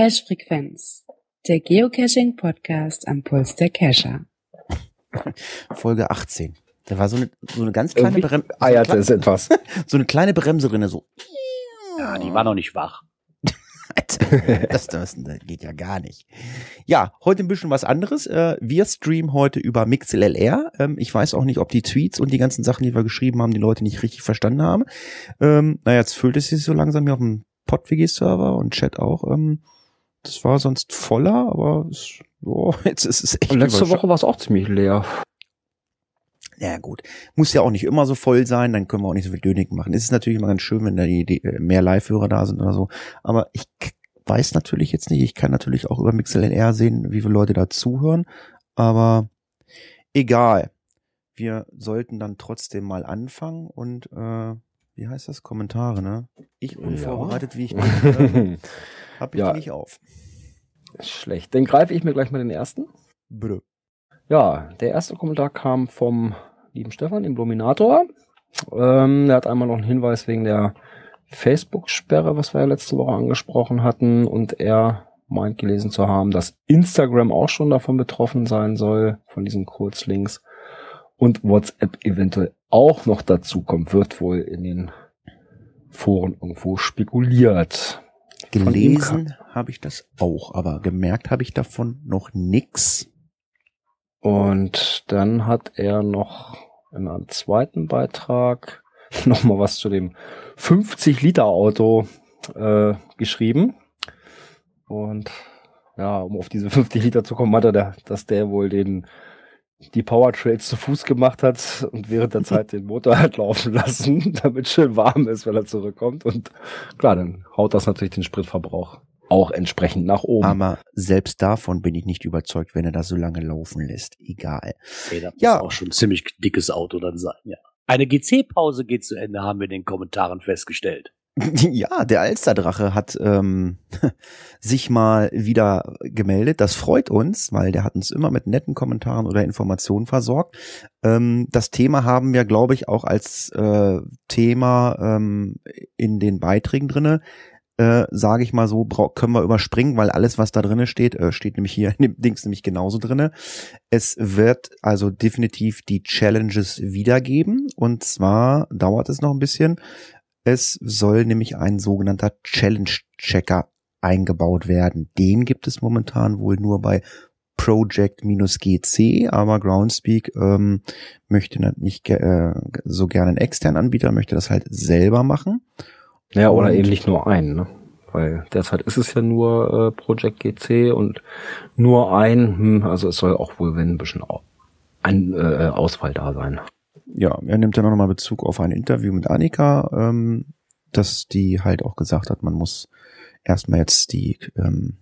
Cache Frequenz, der Geocaching Podcast am Puls der Cacher. Folge 18. Da war so eine, so eine ganz kleine Bremse. Eierte es etwas. So eine kleine Bremse drinne, so. Ja, die war noch nicht wach. das, das, das geht ja gar nicht. Ja, heute ein bisschen was anderes. Äh, Wir streamen heute über MixLR. Ähm, Ich weiß auch nicht, ob die Tweets und die ganzen Sachen, die wir geschrieben haben, die Leute nicht richtig verstanden haben. Ähm, Naja, jetzt füllt es sich so langsam hier auf dem PodWG-Server und Chat auch. Ähm, Das war sonst voller, aber es, oh, jetzt ist es echt Und letzte Woche war es auch ziemlich leer. Ja gut, muss ja auch nicht immer so voll sein, dann können wir auch nicht so viel Dönig machen. Es ist natürlich immer ganz schön, wenn da die, die äh, mehr Live-Hörer da sind oder so. Aber ich weiß natürlich jetzt nicht, ich kann natürlich auch über MixLR sehen, wie viele Leute da zuhören. Aber egal. Wir sollten dann trotzdem mal anfangen und äh, wie heißt das? Kommentare, ne? Ich unvorbereitet, wie ich bin, äh, hab ich Ja. nicht auf. Schlecht. Dann greife ich mir gleich mal den ersten. Bitte. Ja, der erste Kommentar kam vom lieben Stefan, dem Dominator. Ähm, er hat einmal noch einen Hinweis wegen der Facebook-Sperre, was wir ja letzte Woche angesprochen hatten. Und er meint gelesen zu haben, dass Instagram auch schon davon betroffen sein soll, von diesen Kurzlinks. Und WhatsApp eventuell auch noch dazu kommt, wird wohl in den Foren irgendwo spekuliert. Gelesen habe ich das auch, aber gemerkt habe ich davon noch nix. Und dann hat er noch in einem zweiten Beitrag nochmal was zu dem 50-Liter-Auto äh, geschrieben. Und ja, um auf diese 50 Liter zu kommen, hat er, da, dass der wohl den die Powertrails zu Fuß gemacht hat und während der Zeit den Motor hat laufen lassen, damit schön warm ist, wenn er zurückkommt. Und klar, dann haut das natürlich den Spritverbrauch auch entsprechend nach oben. Aber selbst davon bin ich nicht überzeugt, wenn er das so lange laufen lässt. Egal. Okay, das Ja. muss auch schon ein ziemlich dickes Auto dann sein, ja. Eine GC-Pause geht zu Ende, haben wir in den Kommentaren festgestellt. Ja, der Alsterdrache hat ähm, sich mal wieder gemeldet. Das freut uns, weil der hat uns immer mit netten Kommentaren oder Informationen versorgt. Ähm, das Thema haben wir, glaube ich, auch als äh, Thema ähm, in den Beiträgen drinne. Äh, Sage ich mal so, können wir überspringen, weil alles, was da drinne steht, äh, steht nämlich hier in dem Dings nämlich genauso drinne. Es wird also definitiv die Challenges wiedergeben. Und zwar dauert es noch ein bisschen. Es soll nämlich ein sogenannter Challenge-Checker eingebaut werden. Den gibt es momentan wohl nur bei Project-GC, aber Groundspeak ähm, möchte nicht äh, so gerne einen externen Anbieter, möchte das halt selber machen. Ja, oder Und- eben nicht nur einen, ne? Weil derzeit ist es ja nur äh, Project GC und nur ein, hm, also es soll auch wohl wenn ein bisschen au ein äh, Ausfall da sein. Ja, er nimmt dann auch nochmal Bezug auf ein Interview mit Annika, ähm, dass die halt auch gesagt hat, man muss erstmal jetzt die, ähm,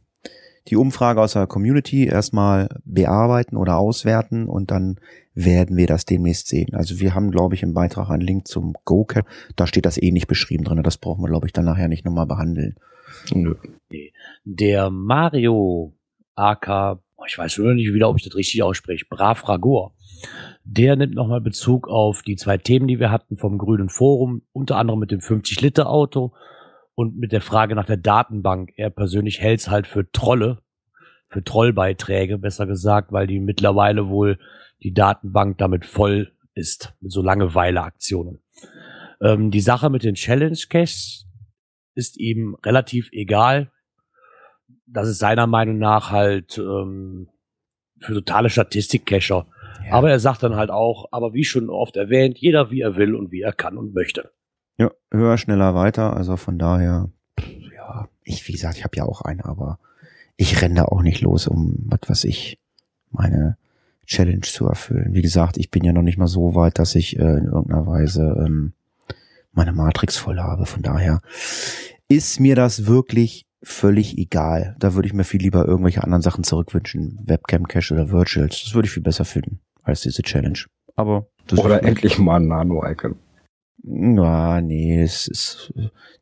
die Umfrage aus der Community erstmal bearbeiten oder auswerten und dann werden wir das demnächst sehen. Also wir haben, glaube ich, im Beitrag einen Link zum GoCap. Da steht das eh nicht beschrieben drin. Das brauchen wir, glaube ich, dann nachher nicht nochmal behandeln. Nö. Der Mario AK, ich weiß nur nicht wieder, ob ich das richtig ausspreche, Brav Ragor, der nimmt nochmal Bezug auf die zwei Themen, die wir hatten vom Grünen Forum, unter anderem mit dem 50-Liter-Auto und mit der Frage nach der Datenbank. Er persönlich hält es halt für Trolle, für Trollbeiträge, besser gesagt, weil die mittlerweile wohl die Datenbank damit voll ist, mit so Langeweile-Aktionen. Ähm, die Sache mit den Challenge-Caches ist ihm relativ egal. Das ist seiner Meinung nach halt ähm, für totale Statistik-Cacher. Ja. Aber er sagt dann halt auch, aber wie schon oft erwähnt, jeder wie er will und wie er kann und möchte. Ja, höher, schneller, weiter. Also von daher, ja, ich, wie gesagt, ich habe ja auch eine, aber ich renne da auch nicht los, um was weiß ich, meine Challenge zu erfüllen. Wie gesagt, ich bin ja noch nicht mal so weit, dass ich äh, in irgendeiner Weise ähm, meine Matrix voll habe. Von daher ist mir das wirklich völlig egal. Da würde ich mir viel lieber irgendwelche anderen Sachen zurückwünschen. Webcam Cache oder Virtuals. Das würde ich viel besser finden als diese Challenge. Aber das Oder endlich mal ein Nano-Icon. ja, nee, es ist,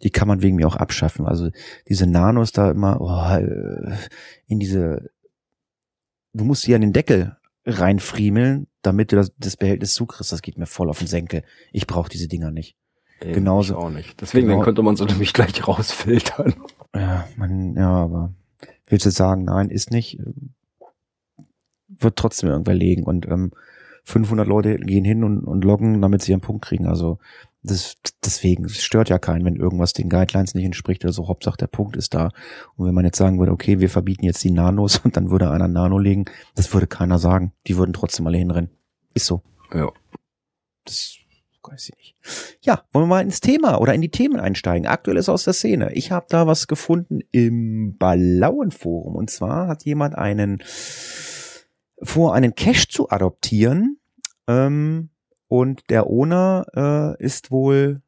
die kann man wegen mir auch abschaffen. Also diese Nanos da immer oh, äh, in diese, du musst sie an den Deckel reinfriemeln, damit du das, das Behältnis zukriegst. Das geht mir voll auf den Senkel. Ich brauche diese Dinger nicht. Eben, Genauso. ich auch nicht. Deswegen Genau. dann könnte man so nämlich gleich rausfiltern. Ja, man, ja, aber willst du sagen, nein, ist nicht, wird trotzdem irgendwer legen und ähm, 500 Leute gehen hin und, und loggen, damit sie ihren Punkt kriegen. Also das, deswegen, es stört ja keinen, wenn irgendwas den Guidelines nicht entspricht oder so. Hauptsache der Punkt ist da. Und wenn man jetzt sagen würde, okay, wir verbieten jetzt die Nanos und dann würde einer Nano legen, das würde keiner sagen. Die würden trotzdem alle hinrennen. Ist so. Ja. Das weiß ich nicht. Ja, wollen wir mal ins Thema oder in die Themen einsteigen. Aktuell ist aus der Szene. Ich habe da was gefunden im Ballauen Forum. Und zwar hat jemand einen vor, einen Cache zu adoptieren. Ähm, und der Owner äh, ist wohl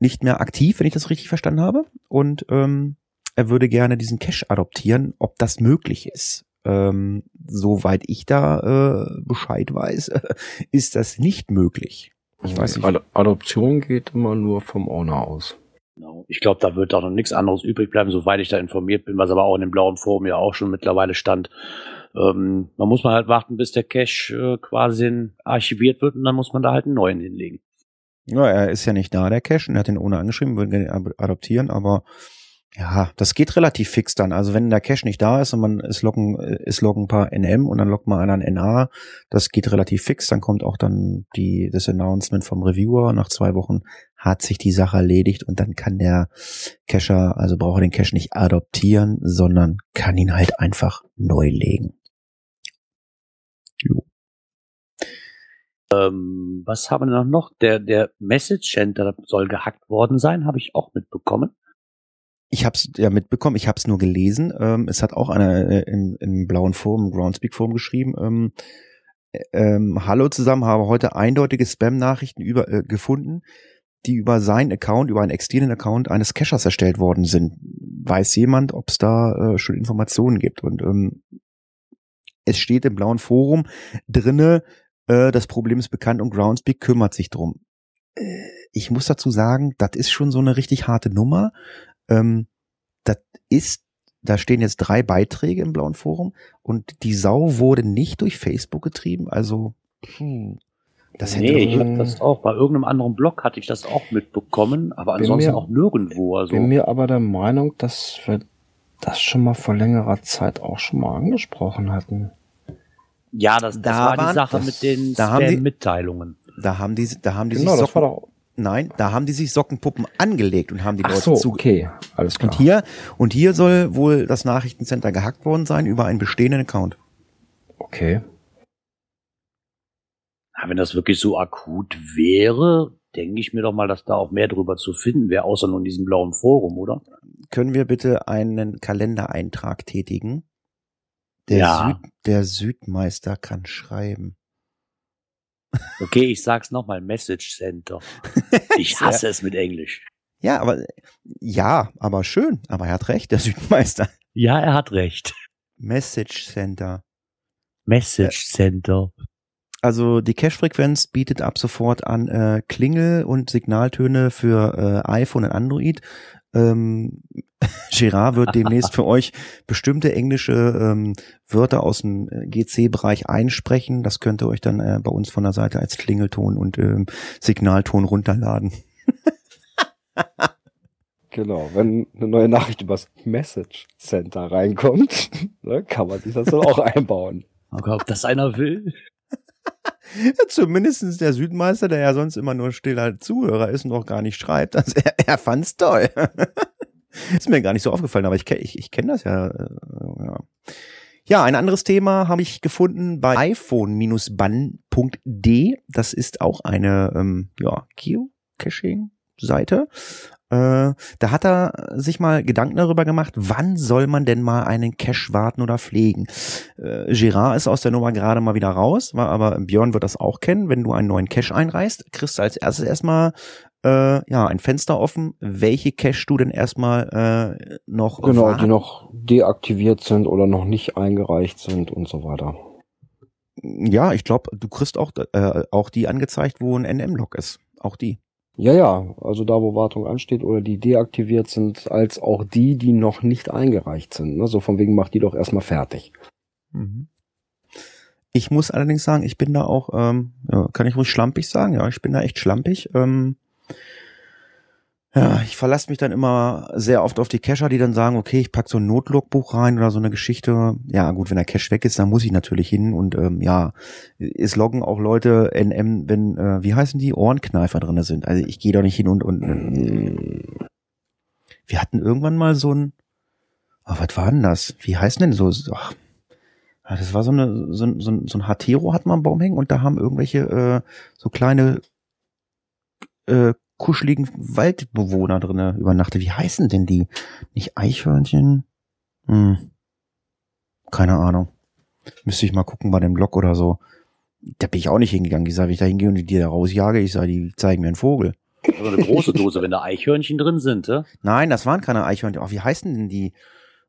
nicht mehr aktiv, wenn ich das richtig verstanden habe. Und ähm, er würde gerne diesen Cache adoptieren, ob das möglich ist. Ähm, soweit ich da äh, Bescheid weiß, ist das nicht möglich. Ich weiß nicht. Ad Adoption geht immer nur vom Owner aus. Genau. Ich glaube, da wird auch noch nichts anderes übrig bleiben, soweit ich da informiert bin, was aber auch in dem blauen Forum ja auch schon mittlerweile stand. Ähm, man muss man halt warten, bis der Cache äh, quasi archiviert wird und dann muss man da halt einen neuen hinlegen. Ja, er ist ja nicht da, der Cache, und er hat den ohne angeschrieben, würden ihn adoptieren, aber ja, das geht relativ fix dann. Also wenn der Cache nicht da ist und man ist loggen, ist loggen ein paar NM und dann loggt man einer ein NA, das geht relativ fix. Dann kommt auch dann die, das Announcement vom Reviewer. Nach zwei Wochen hat sich die Sache erledigt und dann kann der Cacher, also braucht er den Cache nicht adoptieren, sondern kann ihn halt einfach neu legen. Jo. Ähm, was haben wir noch? Der, der Message Center soll gehackt worden sein, habe ich auch mitbekommen. Ich habe es ja mitbekommen, ich habe es nur gelesen. Ähm, es hat auch einer äh, im, blauen Forum, Groundspeak Forum geschrieben. Ähm, äh, ähm, Hallo zusammen, habe heute eindeutige Spam-Nachrichten äh, gefunden, die über seinen Account, über einen externen Account eines Cachers erstellt worden sind. Weiß jemand, ob es da äh, schon Informationen gibt? Und ähm, es steht im blauen Forum drinne, äh, das Problem ist bekannt und Groundspeak kümmert sich drum. Äh, ich muss dazu sagen, das ist schon so eine richtig harte Nummer. Ähm, das ist, da stehen jetzt drei Beiträge im blauen Forum und die Sau wurde nicht durch Facebook getrieben. Also, puh, das hätte nee, ich hab das auch. Bei irgendeinem anderen Blog hatte ich das auch mitbekommen, aber ansonsten mir, auch nirgendwo. Also. Bin mir aber der Meinung, dass wir das schon mal vor längerer Zeit auch schon mal angesprochen hatten. Ja, das, das da war waren, die Sache das, mit den Spam-Mitteilungen. Da haben die, da haben die genau, sich das war doch Nein, da haben die sich Sockenpuppen angelegt und haben die Ach Leute so, zu. Okay, alles klar. Und hier und hier soll wohl das Nachrichtencenter gehackt worden sein über einen bestehenden Account. Okay. Ja, wenn das wirklich so akut wäre, denke ich mir doch mal, dass da auch mehr drüber zu finden wäre, außer nur in diesem blauen Forum, oder? Können wir bitte einen Kalendereintrag tätigen? Der, ja. Süd, der Südmeister kann schreiben. Okay, ich sag's nochmal, Message Center. Ich hasse ja. es mit Englisch. Ja, aber ja, aber schön. Aber er hat recht, der Südmeister. Ja, er hat recht. Message Center. Message Center. Also die Cache-Frequenz bietet ab sofort an äh, Klingel und Signaltöne für äh, iPhone und Android ähm, Gerard wird demnächst für euch bestimmte englische ähm, Wörter aus dem äh, GC-Bereich einsprechen. Das könnt ihr euch dann äh, bei uns von der Seite als Klingelton und ähm, Signalton runterladen. Genau, wenn eine neue Nachricht übers Message Center reinkommt, ne, kann man sich das dann auch einbauen. Aber ob das einer will? Ja, zumindestens der Südmeister, der ja sonst immer nur stiller Zuhörer ist und auch gar nicht schreibt, also er, er fand's toll. ist mir gar nicht so aufgefallen, aber ich, ich, ich kenne das ja, äh, ja. Ja, ein anderes Thema habe ich gefunden bei iPhone-ban.de. Das ist auch eine ähm, ja, Geocaching-Seite. Äh, da hat er sich mal Gedanken darüber gemacht, wann soll man denn mal einen Cache warten oder pflegen. Äh, Gerard ist aus der Nummer gerade mal wieder raus, aber Björn wird das auch kennen. Wenn du einen neuen Cache einreißt, kriegst du als erstes erstmal äh, ja ein Fenster offen, welche Cache du denn erstmal äh, noch genau, warten. die noch deaktiviert sind oder noch nicht eingereicht sind und so weiter. Ja, ich glaube, du kriegst auch äh, auch die angezeigt, wo ein NM-Log ist. Auch die. Ja, ja, also da, wo Wartung ansteht oder die deaktiviert sind, als auch die, die noch nicht eingereicht sind. Ne? So von wegen macht die doch erstmal fertig. Mhm. Ich muss allerdings sagen, ich bin da auch, ähm, ja, kann ich ruhig schlampig sagen, ja, ich bin da echt schlampig. Ähm, Ja, ich verlasse mich dann immer sehr oft auf die Cacher, die dann sagen, okay, ich pack so ein Notlogbuch rein oder so eine Geschichte. Ja, gut, wenn der Cache weg ist, dann muss ich natürlich hin und ähm, ja, es loggen auch Leute NM, wenn, äh, wie heißen die, Ohrenkneifer drinne sind. Also ich gehe doch nicht hin und und äh, wir hatten irgendwann mal so ein, oh, was war denn das? Wie heißen denn so? Ach, das war so eine so, so, so ein Hatero hat man am Baum hängen und da haben irgendwelche äh, so kleine äh, kuscheligen Waldbewohner drinne übernachtet. Wie heißen denn die? Nicht Eichhörnchen? Hm. Keine Ahnung. Müsste ich mal gucken bei dem Blog oder so. Da bin ich auch nicht hingegangen. Ich sage, wenn ich da hingehe und die da rausjage, ich sage, die zeigen mir einen Vogel. Also eine große Dose, wenn da Eichhörnchen drin sind, ne? Nein, das waren keine Eichhörnchen. Ach, wie heißen denn die?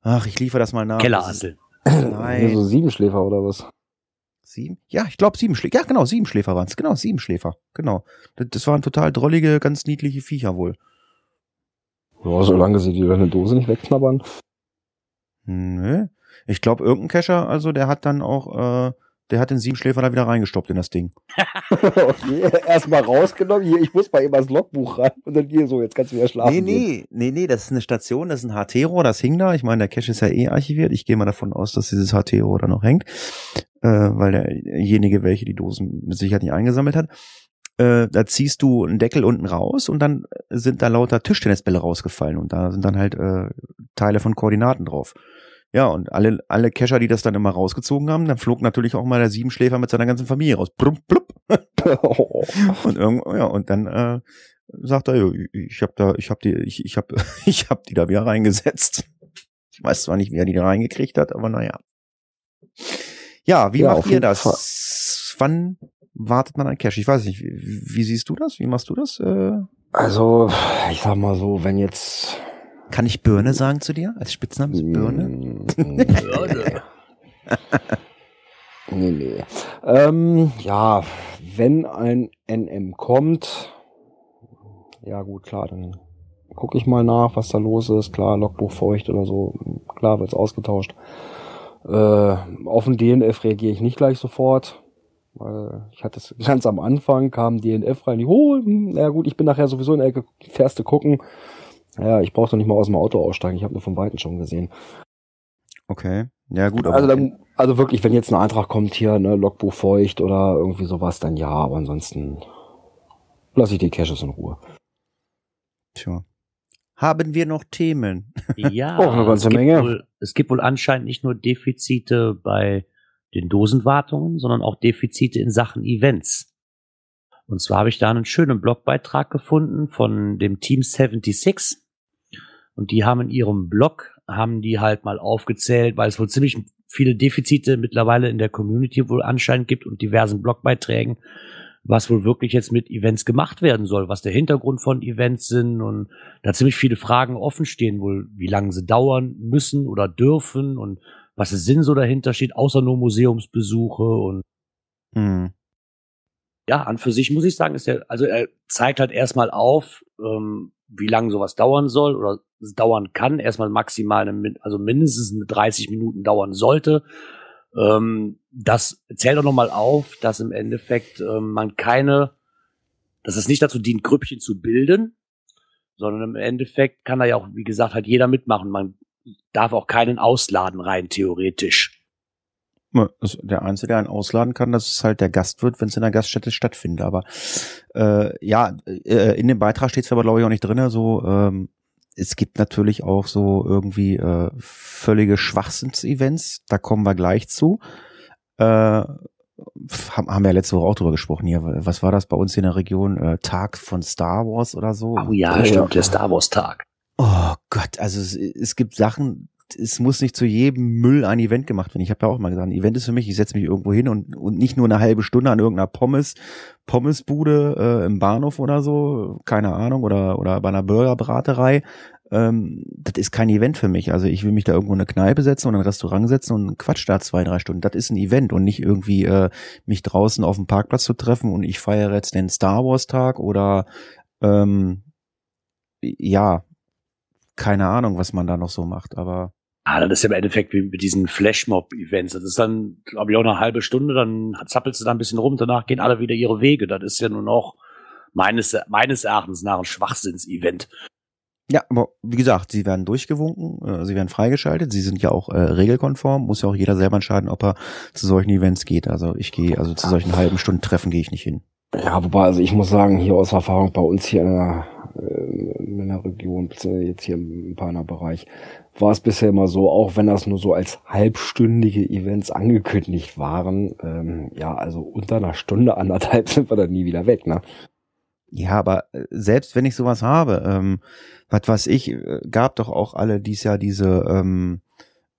Ach, ich liefere das mal nach. Kellerassel. Nein. So Siebenschläfer oder was? Sieben? Ja, ich glaube Siebenschläfer. Ja, genau, Siebenschläfer waren es. Genau, Siebenschläfer. Genau. Das, das waren total drollige, ganz niedliche Viecher wohl. Ja, solange sie die deine Dose nicht wegknabbern. Nö. Ich glaube, irgendein Cacher, also der hat dann auch, äh, der hat den Siebenschläfer da wieder reingestoppt in das Ding. okay, erstmal rausgenommen. Hier, ich muss mal eben das Logbuch rein und dann hier so, jetzt kannst du wieder schlafen. Nee, gehen. nee, nee, nee, das ist eine Station, das ist ein Hatero, das hing da. Ich meine, der Cache ist ja eh archiviert. Ich gehe mal davon aus, dass dieses Hatero da noch hängt, äh, weil derjenige, welche die Dosen mit Sicherheit nicht eingesammelt hat. Äh, da ziehst du einen Deckel unten raus und dann sind da lauter Tischtennisbälle rausgefallen und da sind dann halt äh, Teile von Koordinaten drauf. Ja, und alle, alle Cacher, die das dann immer rausgezogen haben, dann flog natürlich auch mal der Siebenschläfer mit seiner ganzen Familie raus. Blub, blub. und irgend, ja, und dann äh, sagt er, ich hab da, ich hab die, ich, ich hab, ich hab die da wieder reingesetzt. Ich weiß zwar nicht, wie er die da reingekriegt hat, aber naja. Ja, wie Ja, macht ihr das? Wann wartet man ein Cache? Ich weiß nicht, wie, wie siehst du das? Wie machst du das? Äh, Also, ich sag mal so, wenn jetzt. kann ich Birne sagen zu dir? Als Spitzname ist Birne? Mm, Nee, nee. Ähm, ja, wenn ein NM kommt, ja gut, klar, dann gucke ich mal nach, was da los ist. Klar, Logbuch feucht oder so, klar wird's ausgetauscht. Äh, auf den DNF reagiere ich nicht gleich sofort. Weil ich hatte es ganz am Anfang, kam DNF rein, oh, hm, na gut, ich bin nachher sowieso in der Ecke, fährst gucken. Ja, ich brauche doch nicht mal aus dem Auto aussteigen, ich habe nur vom Weiten schon gesehen. Okay. Ja, gut, aber. Also, dann, also wirklich, wenn jetzt ein Antrag kommt hier, ne, Logbuch feucht oder irgendwie sowas, dann ja, aber ansonsten lasse ich die Caches in Ruhe. Tja. Haben wir noch Themen? Ja, Oh, eine ganze es, gibt Menge. Wohl, es gibt wohl anscheinend nicht nur Defizite bei den Dosenwartungen, sondern auch Defizite in Sachen Events. Und zwar habe ich da einen schönen Blogbeitrag gefunden von dem Team 76. Und die haben in ihrem Blog, haben die halt mal aufgezählt, weil es wohl ziemlich viele Defizite mittlerweile in der Community wohl anscheinend gibt und diversen Blogbeiträgen, was wohl wirklich jetzt mit Events gemacht werden soll, was der Hintergrund von Events sind und da ziemlich viele Fragen offen stehen, wohl wie lange sie dauern müssen oder dürfen und was der Sinn so dahinter steht, außer nur Museumsbesuche und Hm. ja, an für sich muss ich sagen, ist er, also er zeigt halt erstmal auf, ähm, wie lange sowas dauern soll oder es dauern kann. Erstmal maximal, eine, also mindestens eine 30 Minuten dauern sollte. Ähm, das zählt auch nochmal auf, dass im Endeffekt ähm, man keine, dass es nicht dazu dient, Grüppchen zu bilden, sondern im Endeffekt kann da ja auch, wie gesagt, halt jeder mitmachen. Man darf auch keinen ausladen rein, theoretisch. Also der Einzige, der einen ausladen kann, das ist halt der Gastwirt, wenn es in der Gaststätte stattfindet. Aber äh, ja, äh, in dem Beitrag steht es aber, glaube ich, auch nicht drinne. So, ähm, es gibt natürlich auch so irgendwie äh, völlige Schwachsinns-Events. Da kommen wir gleich zu. Äh, haben, haben wir ja letzte Woche auch drüber gesprochen hier. Was war das bei uns in der Region? Äh, Tag von Star Wars oder so? Oh ja, stimmt, der Star Wars Tag. Oh Gott, also es, es gibt Sachen, es muss nicht zu jedem Müll ein Event gemacht werden. Ich habe ja auch mal gesagt, ein Event ist für mich, ich setze mich irgendwo hin und, und nicht nur eine halbe Stunde an irgendeiner Pommes, Pommesbude äh, im Bahnhof oder so, keine Ahnung, oder, oder bei einer Burgerbraterei. Ähm, das ist kein Event für mich. Also ich will mich da irgendwo in eine Kneipe setzen und ein Restaurant setzen und quatsch da zwei, drei Stunden. Das ist ein Event und nicht irgendwie äh, mich draußen auf dem Parkplatz zu treffen und ich feiere jetzt den Star Wars Tag oder ähm, ja, keine Ahnung, was man da noch so macht, aber Ah, das ist ja im Endeffekt wie mit diesen Flashmob-Events. Das ist dann, glaube ich, auch eine halbe Stunde, dann zappelst du da ein bisschen rum, danach gehen alle wieder ihre Wege. Das ist ja nur noch meines, meines Erachtens nach ein Schwachsinns-Event. Ja, aber wie gesagt, sie werden durchgewunken, äh, sie werden freigeschaltet, sie sind ja auch äh, regelkonform, muss ja auch jeder selber entscheiden, ob er zu solchen Events geht. Also ich gehe, also zu solchen halben Stunden Treffen gehe ich nicht hin. Ja, wobei, also ich muss sagen, hier aus Erfahrung bei uns hier in der, äh, in der Region, jetzt hier im Peiner Bereich, war es bisher immer so, auch wenn das nur so als halbstündige Events angekündigt waren, ähm, ja, also unter einer Stunde, anderthalb sind wir dann nie wieder weg, ne? Ja, aber äh, selbst wenn ich sowas habe, ähm, was weiß ich, äh, gab doch auch alle dies Jahr diese ähm,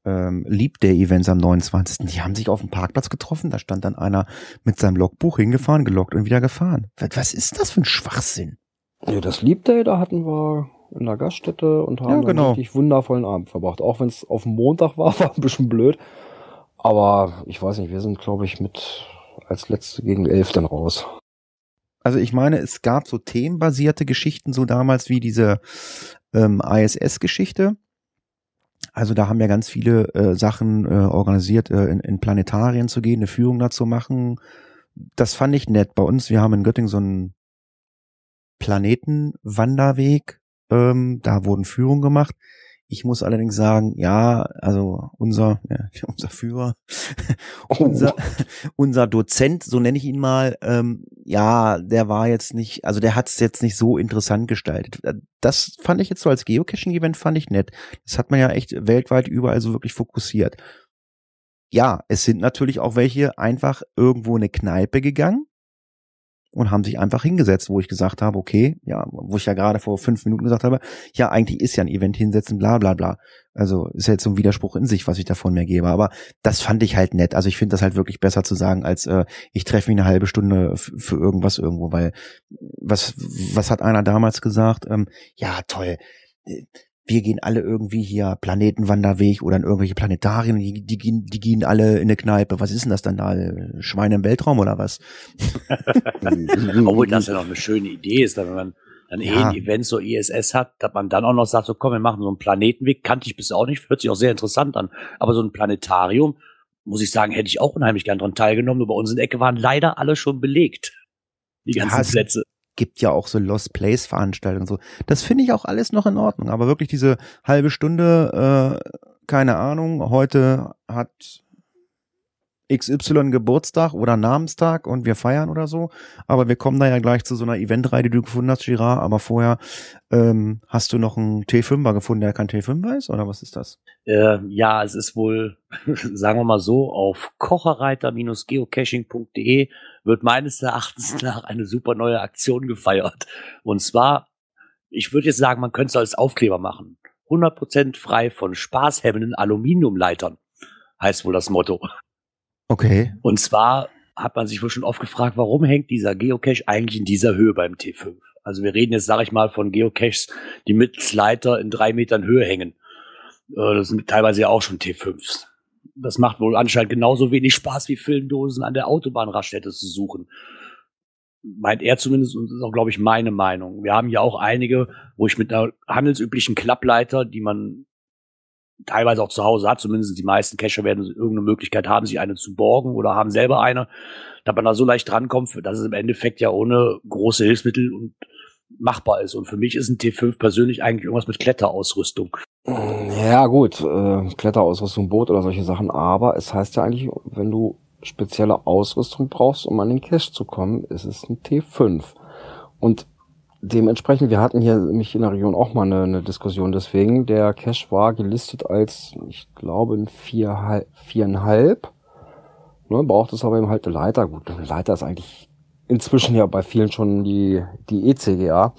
ähm, Leap Day Events am 29. Die haben sich auf dem Parkplatz getroffen, da stand dann einer mit seinem Logbuch hingefahren, gelockt und wieder gefahren. Was, was ist das für ein Schwachsinn? Ja, das Leap Day, da hatten wir in der Gaststätte und haben ja, genau. einen richtig wundervollen Abend verbracht. Auch wenn es auf dem Montag war, war ein bisschen blöd. Aber ich weiß nicht, wir sind, glaube ich, mit als letzte gegen elf dann raus. Also ich meine, es gab so themenbasierte Geschichten, so damals wie diese ähm, ISS-Geschichte. Also da haben ja ganz viele äh, Sachen äh, organisiert, äh, in, in Planetarien zu gehen, eine Führung dazu machen. Das fand ich nett. Bei uns, wir haben in Göttingen so einen Planetenwanderweg. Ähm, da wurden Führungen gemacht. Ich muss allerdings sagen, ja, also unser, ja, unser Führer, oh. unser, unser Dozent, so nenne ich ihn mal, ähm, ja, der war jetzt nicht, also der hat es jetzt nicht so interessant gestaltet. Äh, das fand ich jetzt so als Geocaching-Event fand ich nett. Das hat man ja echt weltweit überall so wirklich fokussiert. Ja, es sind natürlich auch welche einfach irgendwo in eine Kneipe gegangen und haben sich einfach hingesetzt, wo ich gesagt habe, okay, ja, wo ich ja gerade vor fünf Minuten gesagt habe, ja, eigentlich ist ja ein Event hinsetzen, bla bla bla. Also ist ja jetzt so ein Widerspruch in sich, was ich davon mir gebe. Aber das fand ich halt nett. Also ich finde das halt wirklich besser zu sagen, als äh, ich treffe mich eine halbe Stunde für irgendwas irgendwo, weil was, was hat einer damals gesagt? Ähm, ja, toll wir gehen alle irgendwie hier Planetenwanderweg oder in irgendwelche Planetarien, die, die, gehen, die gehen alle in eine Kneipe. Was ist denn das dann da? Schweine im Weltraum oder was? Obwohl das ja noch eine schöne Idee ist, wenn man dann ja. eh ein Event so ISS hat, dass man dann auch noch sagt, so komm, wir machen so einen Planetenweg, kannte ich bis auch nicht, hört sich auch sehr interessant an. Aber so ein Planetarium, muss ich sagen, hätte ich auch unheimlich gern dran teilgenommen, nur bei uns in der Ecke waren leider alle schon belegt. Die ganzen ja, Plätze gibt ja auch so Lost Place Veranstaltungen so. Das finde ich auch alles noch in Ordnung. Aber wirklich diese halbe Stunde, äh, keine Ahnung, heute hat XY Geburtstag oder Namenstag und wir feiern oder so. Aber wir kommen da ja gleich zu so einer Eventreihe, die du gefunden hast, Girard. Aber vorher ähm, hast du noch einen T5er gefunden, der kein T5er ist? Oder was ist das? Äh, ja, es ist wohl, sagen wir mal so, auf kocherreiter-geocaching.de wird meines Erachtens nach eine super neue Aktion gefeiert. Und zwar, ich würde jetzt sagen, man könnte es als Aufkleber machen. 100% frei von spaßhemmenden Aluminiumleitern, heißt wohl das Motto. Okay. Und zwar hat man sich wohl schon oft gefragt, warum hängt dieser Geocache eigentlich in dieser Höhe beim T5? Also wir reden jetzt, sage ich mal, von Geocaches, die mit Leiter in drei Metern Höhe hängen. Äh, das sind teilweise ja auch schon T5s das macht wohl anscheinend genauso wenig Spaß wie Filmdosen an der Autobahnraststätte zu suchen. Meint er zumindest, und das ist auch, glaube ich, meine Meinung. Wir haben ja auch einige, wo ich mit einer handelsüblichen Klappleiter, die man teilweise auch zu Hause hat, zumindest die meisten Cacher werden irgendeine Möglichkeit haben, sich eine zu borgen oder haben selber eine, dass man da so leicht drankommt, dass es im Endeffekt ja ohne große Hilfsmittel und machbar ist. Und für mich ist ein T5 persönlich eigentlich irgendwas mit Kletterausrüstung. Ja, gut, äh, Kletterausrüstung, Boot oder solche Sachen, aber es heißt ja eigentlich, wenn du spezielle Ausrüstung brauchst, um an den Cache zu kommen, ist es ein T5. Und dementsprechend, wir hatten hier mich in der Region auch mal eine, eine Diskussion, deswegen, der Cache war gelistet als, ich glaube, ein vier, viereinhalb. Ne, braucht es aber eben halt eine Leiter. Gut, eine Leiter ist eigentlich inzwischen ja bei vielen schon die, die ECGA.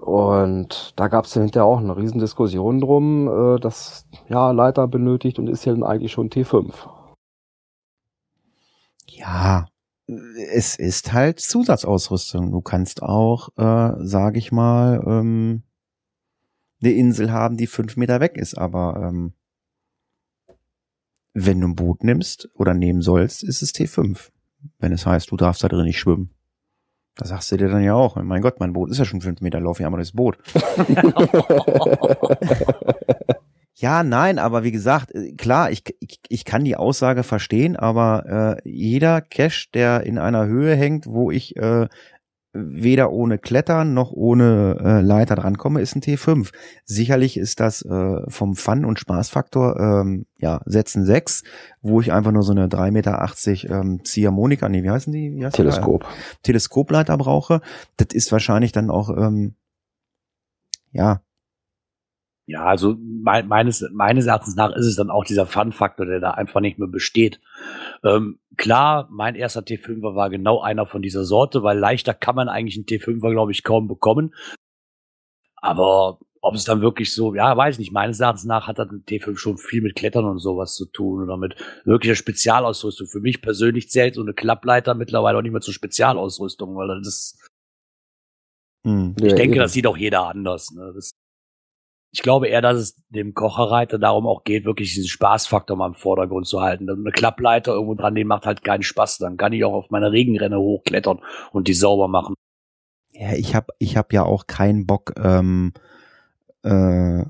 Und da gab es ja hinterher auch eine riesen Diskussion drum, äh, dass ja Leiter benötigt und ist ja dann eigentlich schon T5. Ja, es ist halt Zusatzausrüstung. Du kannst auch, äh, sage ich mal, ähm, eine Insel haben, die fünf Meter weg ist, aber ähm, wenn du ein Boot nimmst oder nehmen sollst, ist es T5. Wenn es heißt, du darfst da drin nicht schwimmen. Da sagst du dir dann ja auch, mein Gott, mein Boot ist ja schon fünf Meter Lauf, ja, aber das Boot. ja, nein, aber wie gesagt, äh, klar, ich, ich, ich kann die Aussage verstehen, aber äh, jeder Cache, der in einer Höhe hängt, wo ich äh, weder ohne Klettern noch ohne äh, Leiter drankomme, ist ein T5. Sicherlich ist das äh, vom Fun- und Spaßfaktor ähm, ja Sätzen 6, wo ich einfach nur so eine 3,80 Meter ähm, Ziehharmonika, nee, wie heißen die? Wie heißt Teleskop. Die? Teleskopleiter brauche. Das ist wahrscheinlich dann auch ähm, ja ja, also me meines, meines Erachtens nach ist es dann auch dieser Fun-Faktor, der da einfach nicht mehr besteht. Ähm, klar, mein erster T5er war genau einer von dieser Sorte, weil leichter kann man eigentlich einen T5er, glaube ich, kaum bekommen. Aber ob es dann wirklich so, ja, weiß ich nicht, meines Erachtens nach hat dann ein T5 schon viel mit Klettern und sowas zu tun oder mit wirklicher Spezialausrüstung. Für mich persönlich zählt so eine Klappleiter mittlerweile auch nicht mehr zur Spezialausrüstung, weil das hm. Ich ja, denke, eben. das sieht auch jeder anders. Ne? Das ich glaube eher, dass es dem Kocherreiter darum auch geht, wirklich diesen Spaßfaktor mal im Vordergrund zu halten. Eine Klappleiter irgendwo dran, den macht halt keinen Spaß. Dann kann ich auch auf meine Regenrenne hochklettern und die sauber machen. Ja, ich habe ich hab ja auch keinen Bock, ähm, äh,